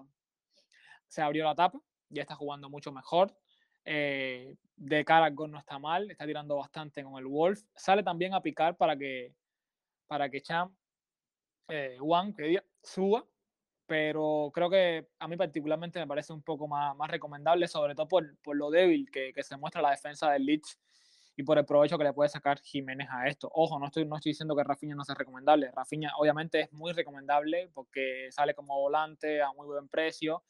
se abrió la tapa, ya está jugando mucho mejor. Eh, de cara al gol no está mal, está tirando bastante con el Wolf. Sale también a picar para que, para que Cham, eh, Juan, que suba, pero creo que a mí particularmente me parece un poco más, más recomendable, sobre todo por, por lo débil que, que, se muestra la defensa del Leeds y por el provecho que le puede sacar Jiménez a esto. Ojo, no estoy, no estoy diciendo que Rafinha no sea recomendable. Rafinha obviamente es muy recomendable porque sale como volante a muy buen precio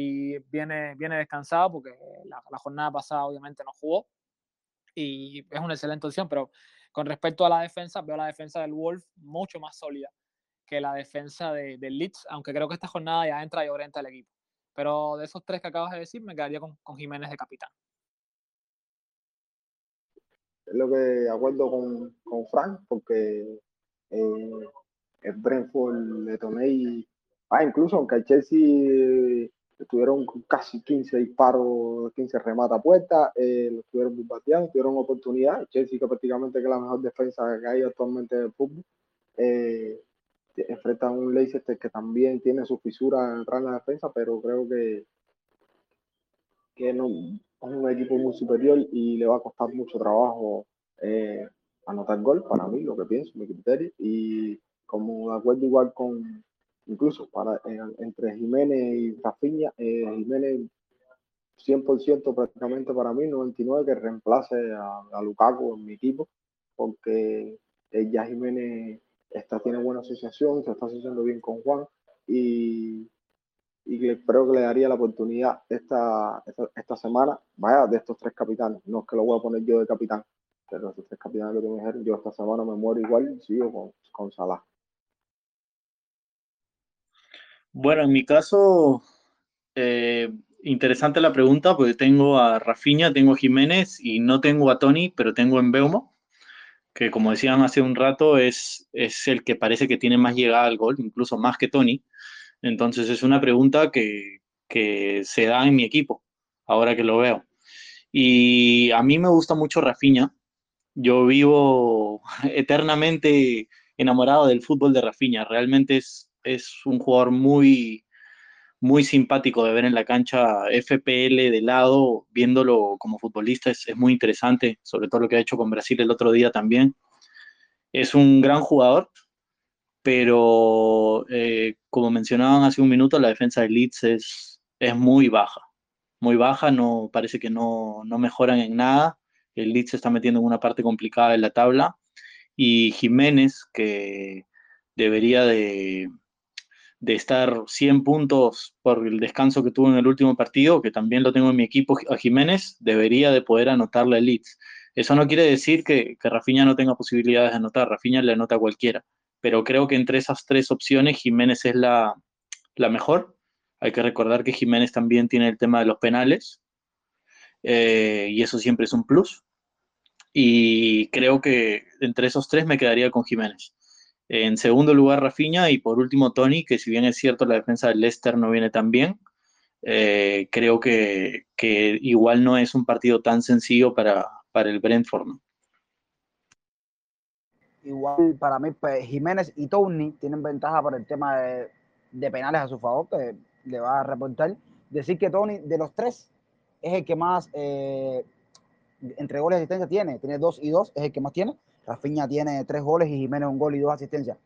y viene, viene descansado porque la, jornada pasada obviamente no jugó y es una excelente opción, pero con respecto a la defensa, veo la defensa del Wolf mucho más sólida que la defensa del Leeds, aunque creo que esta jornada ya entra y orienta al equipo. Pero de esos tres que acabas de decir, me quedaría con, con Jiménez de capitán. Es lo que acuerdo con, con Frank, porque eh, el Brentford le tomé ah, incluso aunque el Chelsea tuvieron casi 15 disparos, 15 remata a puerta, eh, los tuvieron bombardeando, tuvieron oportunidad. Chelsea, que prácticamente es la mejor defensa que hay actualmente en el fútbol, eh, enfrenta a un Leicester que también tiene sus fisuras en la defensa, pero creo que, que no, es un equipo muy superior y le va a costar mucho trabajo eh, anotar gol, para mí, lo que pienso, mi criterio. Y como de acuerdo igual con, incluso para, entre Jiménez y Rafinha, eh, Jiménez 100% prácticamente para mí, 99 que reemplace a, a Lukaku en mi equipo, porque eh, ya Jiménez está, tiene buena asociación, se está asociando bien con Juan y, y creo que le daría la oportunidad esta, esta, semana, vaya, de estos tres capitanes, no es que lo voy a poner yo de capitán, pero estos tres capitanes que tú me yo esta semana me muero igual, sigo con, con Salah. Bueno, en mi caso, eh, interesante la pregunta porque tengo a Rafinha, tengo a Jiménez y no tengo a Tony, pero tengo en Beumo, que como decían hace un rato es, es el que parece que tiene más llegada al gol, incluso más que Tony. Entonces es una pregunta que, que se da en mi equipo, ahora que lo veo. Y a mí me gusta mucho Rafinha. Yo vivo *laughs* eternamente enamorado del fútbol de Rafinha. Realmente es, es un jugador muy, muy simpático de ver en la cancha FPL de lado, viéndolo como futbolista es, es, muy interesante, sobre todo lo que ha hecho con Brasil el otro día también. Es un gran jugador, pero eh, como mencionaban hace un minuto, la defensa de Leeds es, es muy baja, muy baja, no, parece que no, no mejoran en nada. El Leeds se está metiendo en una parte complicada de la tabla y Jiménez, que debería de, de estar 100 puntos por el descanso que tuvo en el último partido, que también lo tengo en mi equipo, a Jiménez, debería de poder anotarle el Leeds. Eso no quiere decir que, que Rafinha no tenga posibilidades de anotar, Rafinha le anota a cualquiera, pero creo que entre esas tres opciones Jiménez es la, la mejor. Hay que recordar que Jiménez también tiene el tema de los penales, eh, y eso siempre es un plus. Y creo que entre esos tres me quedaría con Jiménez. En segundo lugar, Rafinha. Y por último, Tony, que si bien es cierto la defensa del Leicester no viene tan bien, eh, creo que, que, igual no es un partido tan sencillo para, para el Brentford. ¿no? Igual para mí, pues, Jiménez y Tony tienen ventaja por el tema de, de, penales a su favor, que le va a reportar. Decir que Tony, de los tres, es el que más eh, entre goles y asistencia tiene. Tiene dos y dos, es el que más tiene Rafinha tiene tres goles y Jiménez un gol y dos asistencias.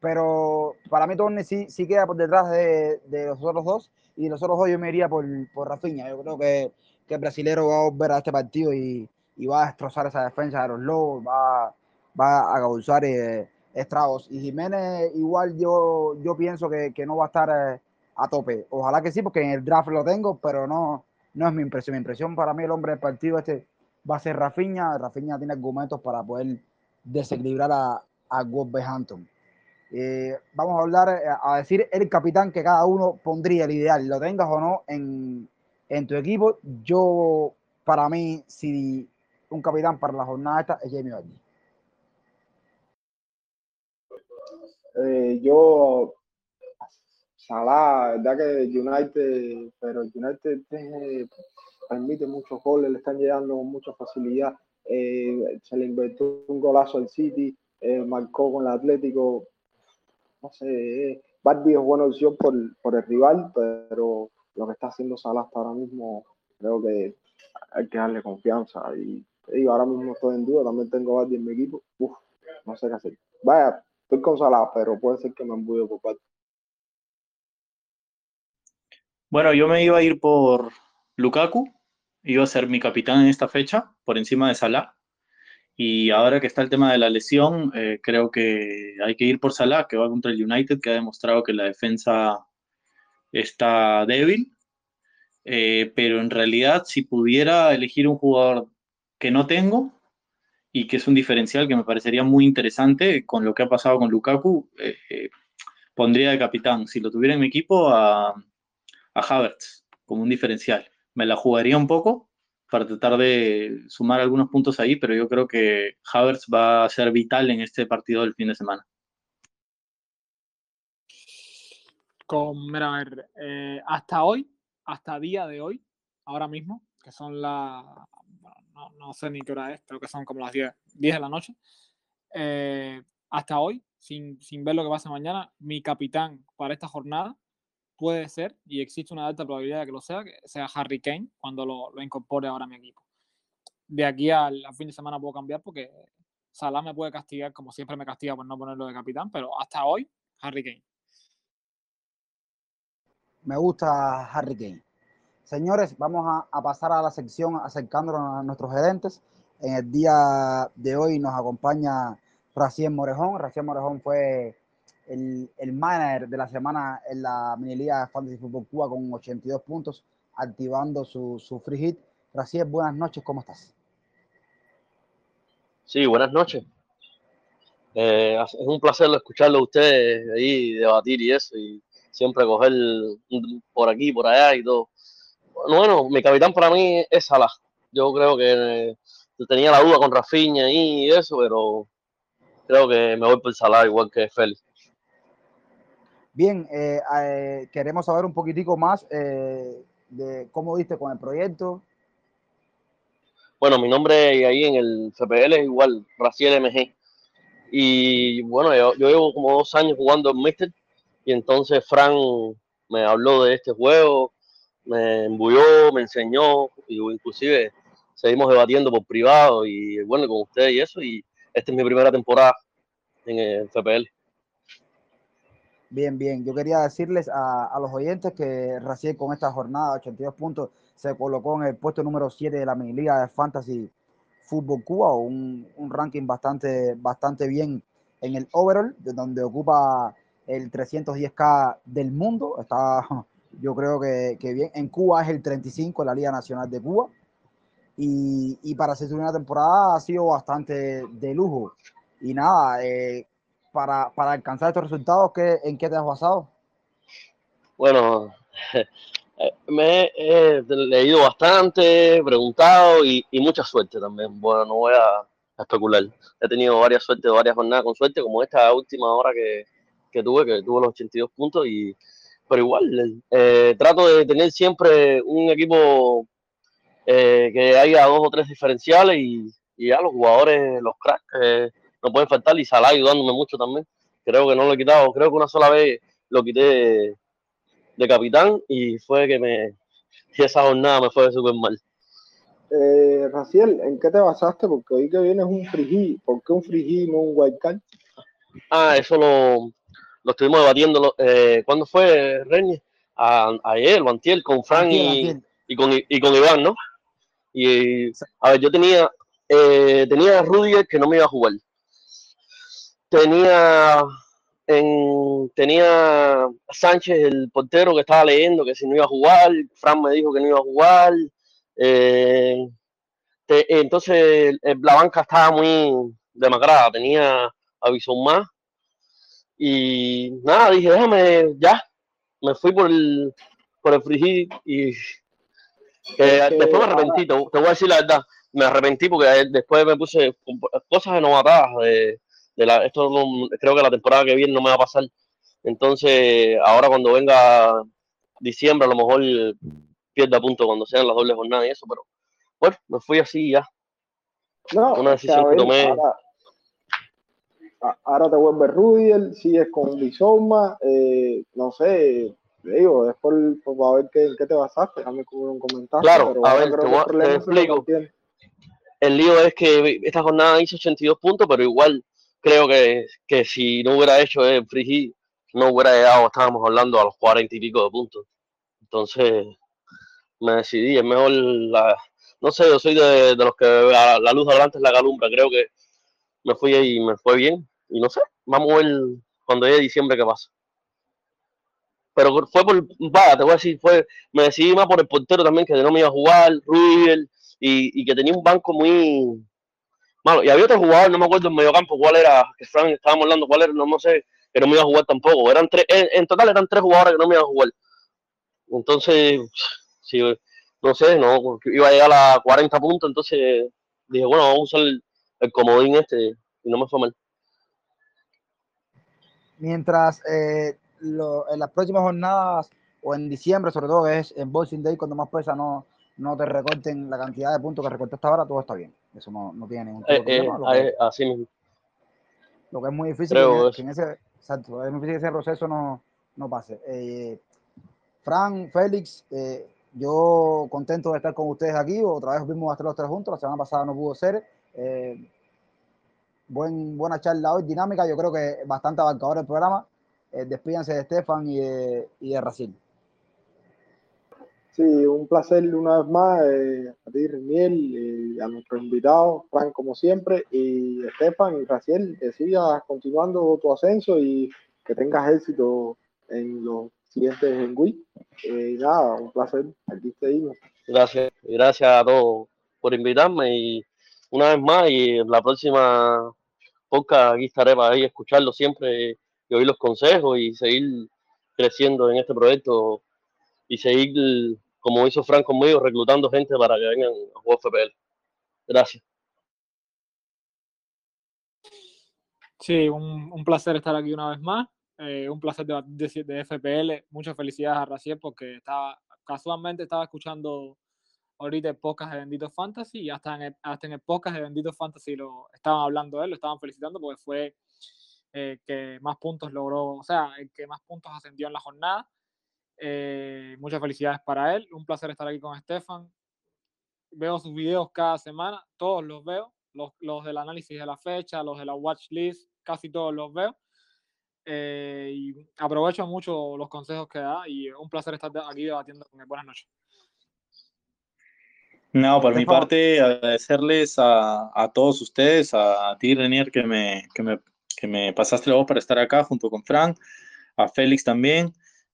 Pero para mí Torne sí, sí queda por detrás de, de, los otros dos y los otros dos yo me iría por, por Rafinha. Yo creo que, que el brasilero va a volver a este partido y, y, va a destrozar esa defensa de los Lobos, va, va a causar eh, estragos. Y Jiménez igual yo, yo pienso que, que no va a estar eh, a tope. Ojalá que sí, porque en el draft lo tengo, pero no, no es mi impresión. Mi impresión para mí el hombre del partido este va a ser Rafinha. Rafinha tiene argumentos para poder desequilibrar a, a Wolverhampton. Eh, vamos a hablar, eh, a decir el capitán que cada uno pondría el ideal, lo tengas o no en, en tu equipo. Yo, para mí, si un capitán para la jornada esta es Jamie Vardy. Eh, yo, Salah, verdad que United, pero United permite muchos goles, le están llegando con mucha facilidad eh, se le invirtió un golazo al City, eh, marcó con el Atlético. No sé, eh, Bardi es buena opción por, por, el rival, pero lo que está haciendo Salah ahora mismo, creo que hay que darle confianza. Y, y ahora mismo estoy en duda, también tengo Bardi en mi equipo. Uf, no sé qué hacer. Vaya, estoy con Salah, pero puede ser que me embullo por parte. Bueno, yo me iba a ir por Lukaku, iba a ser mi capitán en esta fecha, por encima de Salah. Y ahora que está el tema de la lesión, eh, creo que hay que ir por Salah, que va contra el United, que ha demostrado que la defensa está débil. Eh, pero en realidad, si pudiera elegir un jugador que no tengo y que es un diferencial que me parecería muy interesante con lo que ha pasado con Lukaku, eh, pondría de capitán, si lo tuviera en mi equipo, a, a Havertz como un diferencial me la jugaría un poco para tratar de sumar algunos puntos ahí, pero yo creo que Havertz va a ser vital en este partido del fin de semana. Con, mira, a ver, eh, hasta hoy, hasta día de hoy, ahora mismo, que son las, bueno, no, no, sé ni qué hora es, creo que son como las 10, 10 de la noche, eh, hasta hoy, sin, sin ver lo que pasa mañana, mi capitán para esta jornada puede ser, y existe una alta probabilidad de que lo sea, que sea Harry Kane cuando lo, lo incorpore ahora a mi equipo. De aquí al, al, fin de semana puedo cambiar porque Salah me puede castigar como siempre me castiga por no ponerlo de capitán, pero hasta hoy, Harry Kane. Me gusta Harry Kane. Señores, vamos a, a pasar a la sección acercándonos a nuestros gerentes. En el día de hoy nos acompaña Racien Morejón. Racien Morejón fue el, el, manager de la semana en la mini liga Fantasy Fútbol Cuba con 82 puntos, activando su, su free hit. Raciel, buenas noches, ¿cómo estás? Sí, buenas noches. Eh, es un placer escucharlo a ustedes ahí debatir y eso. Y siempre coger por aquí, por allá y todo. Bueno, mi capitán para mí es Salah. Yo creo que tenía la duda con Rafinha y eso, pero creo que me voy por Salah igual que Félix. Bien, eh, eh, queremos saber un poquitico más eh, de cómo viste con el proyecto. Bueno, mi nombre ahí en el CPL es igual, Raciel MG. Y bueno, yo, llevo como dos años jugando en Mister y entonces Fran me habló de este juego, me embulló, me enseñó, y inclusive seguimos debatiendo por privado y bueno, con ustedes y eso, y esta es mi primera temporada en el FPL. Bien, bien. Yo quería decirles a, los oyentes que recién con esta jornada, 82 puntos, se colocó en el puesto número 7 de la mini liga de Fantasy Fútbol Cuba, un, un ranking bastante, bastante bien en el overall, de donde ocupa el 310K del mundo. Está, *laughs* yo creo que, bien. En Cuba es el 35 en la Liga Nacional de Cuba. Y, y para hacer una temporada ha sido bastante de lujo. Y nada, eh, para, para, alcanzar estos resultados, ¿qué, ¿en qué te has basado? Bueno, *laughs* me he leído bastante, preguntado y, y, mucha suerte también. Bueno, no voy a, especular. He tenido varias suertes, varias jornadas con suerte, como esta última hora que, que tuve, que tuve los 82 puntos, y, pero igual, eh, trato de tener siempre un equipo eh, que haya dos o tres diferenciales y, y ya los jugadores, los cracks, eh, no pueden faltar y Salah ayudándome mucho también. Creo que no lo he quitado, creo que una sola vez lo quité de, capitán y fue que me *laughs* y esa jornada me fue súper mal. Eh, Raciel, ¿en qué te basaste? Porque hoy que viene es un free ¿Por qué un free no un wildcard? Ah, eso lo, lo estuvimos debatiendo. Eh, ¿Cuándo fue, Reñe? ayer o antier con Frank y, y, con, y con Iván, ¿no? Y a ver, yo tenía, eh, tenía a Rudiger que no me iba a jugar. Tenía en, tenía Sánchez, el portero, que estaba leyendo que si no iba a jugar. Frank me dijo que no iba a jugar. Eh, entonces la banca estaba muy demacrada. Tenía a más y nada, dije, déjame, ya. Me fui por el, por el free y después me arrepentí, te, voy a decir la verdad, me arrepentí porque después me puse cosas enovadas de, de la, esto creo que la temporada que viene no me va a pasar. Entonces, ahora cuando venga diciembre, a lo mejor pierda punto cuando sean las dobles jornadas y eso, pero bueno, me fui así ya. No, Una decisión que tomé ahora te vuelve Rudiel, sigues con Bizoma, eh, no sé, digo, es por, por, ver qué, qué te basaste, déjame un comentario. Claro, a ver, te, explico. El lío es que esta jornada hizo 82 puntos, pero igual creo que, que si no hubiera hecho el free no hubiera llegado, estábamos hablando a los 40 y pico de puntos. Entonces me decidí, es mejor la, no sé, yo soy de, de los que la, luz adelante es la calumbra, creo que me fui y me fue bien. Y no sé, vamos a ver cuando llegue diciembre qué pasa. Pero fue por, vaya, te voy a decir, fue, me decidí más por el portero también, que no me iba a jugar, Ruiz, y, y que tenía un banco muy malo. Y había otro jugador, no me acuerdo en medio campo cuál era, que Frank estábamos hablando cuál era, no, no sé, que no me iba a jugar tampoco. Eran tres, en, total eran tres jugadores que no me iban a jugar. Entonces, sí, no sé, no, iba a llegar a 40 puntos, entonces dije, bueno, vamos a usar el, el comodín este, y no me fue mal mientras eh, en las próximas jornadas o en diciembre, sobre todo que es en Boxing Day, cuando más pesa, no, no te recorten la cantidad de puntos que recortaste ahora, todo está bien. Eso no, no tiene ningún tipo eh, problema. Eh, así mismo. Lo que es muy difícil que, en ese, exacto, es muy difícil que ese proceso no, no pase. Eh, Fran, Félix, yo contento de estar con ustedes aquí. Otra vez vimos los tres juntos. La semana pasada no pudo ser buen, buena charla hoy, dinámica, yo creo que bastante abarcador el programa. Eh, despídanse de Estefan y de, y de Racil. Sí, un placer una vez más eh, a ti, Reniel, y a nuestros invitados, Frank, como siempre, y Estefan y Raciel, que sigas continuando tu ascenso y que tengas éxito en los siguientes en Wii. Eh, nada, un placer, aquí seguimos. Gracias, gracias a todos por invitarme y una vez más y en la próxima podcast aquí estaré para ahí escucharlo siempre y oír los consejos y seguir creciendo en este proyecto y seguir, como hizo Frank conmigo, reclutando gente para que vengan a jugar FPL. Gracias. Sí, un, un placer estar aquí una vez más. Eh, un placer de, de, FPL. Muchas felicidades a Raciel porque estaba, casualmente estaba escuchando ahorita el podcast de Bendito Fantasy y hasta en el, hasta en el podcast de Bendito Fantasy lo estaban hablando de él, lo estaban felicitando porque fue eh, que más puntos logró, o sea, el que más puntos ascendió en la jornada. Eh, muchas felicidades para él. Un placer estar aquí con Estefan. Veo sus videos cada semana, todos los veo, los, los del análisis de la fecha, los de la watch list, casi todos los veo. Eh, y aprovecho mucho los consejos que da y un placer estar aquí debatiendo con él. Buenas noches. No, por mi parte, agradecerles a, a todos ustedes, a, ti, Renier, que me, que, me, que me pasaste la voz para estar acá junto con Frank, a Félix también,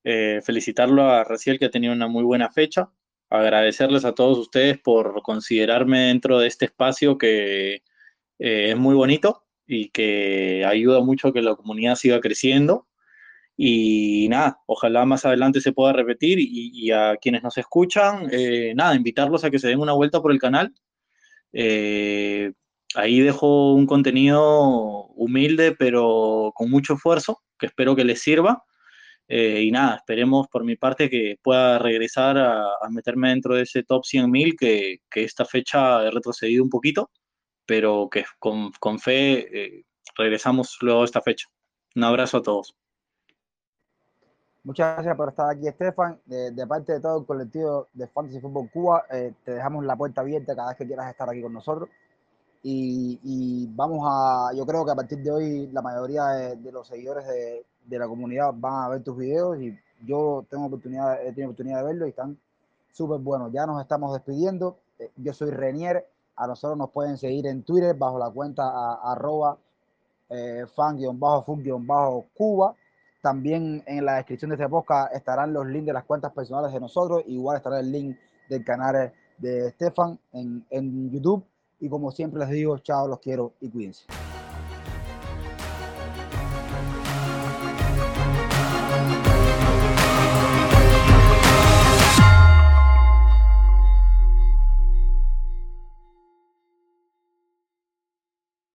eh, felicitarlo a Raciel, que ha tenido una muy buena fecha, agradecerles a todos ustedes por considerarme dentro de este espacio que eh, es muy bonito y que ayuda mucho a que la comunidad siga creciendo. Y nada, ojalá más adelante se pueda repetir y, a quienes nos escuchan, eh, nada, invitarlos a que se den una vuelta por el canal. Ahí dejo un contenido humilde pero con mucho esfuerzo, que espero que les sirva. Eh, y nada, esperemos por mi parte que pueda regresar a, meterme dentro de ese top 100.000 que, que esta fecha he retrocedido un poquito pero que con, con fe eh, regresamos luego a esta fecha. Un abrazo a todos. Muchas gracias por estar aquí, Estefan. De, parte de todo el colectivo de Fantasy Football Cuba, eh, te dejamos la puerta abierta cada vez que quieras estar aquí con nosotros. Y, vamos a, yo creo que a partir de hoy la mayoría de, los seguidores de, de, la comunidad van a ver tus videos y yo tengo oportunidad, he tenido oportunidad de verlos y están súper buenos. Ya nos estamos despidiendo. Eh, yo soy Renier a nosotros nos pueden seguir en Twitter bajo la cuenta a, arroba eh, fan-food-cuba. También en la descripción de este podcast estarán los links de las cuentas personales de nosotros. Igual estará el link del canal de Stefan en, en YouTube. Y como siempre les digo, chao, los quiero y cuídense.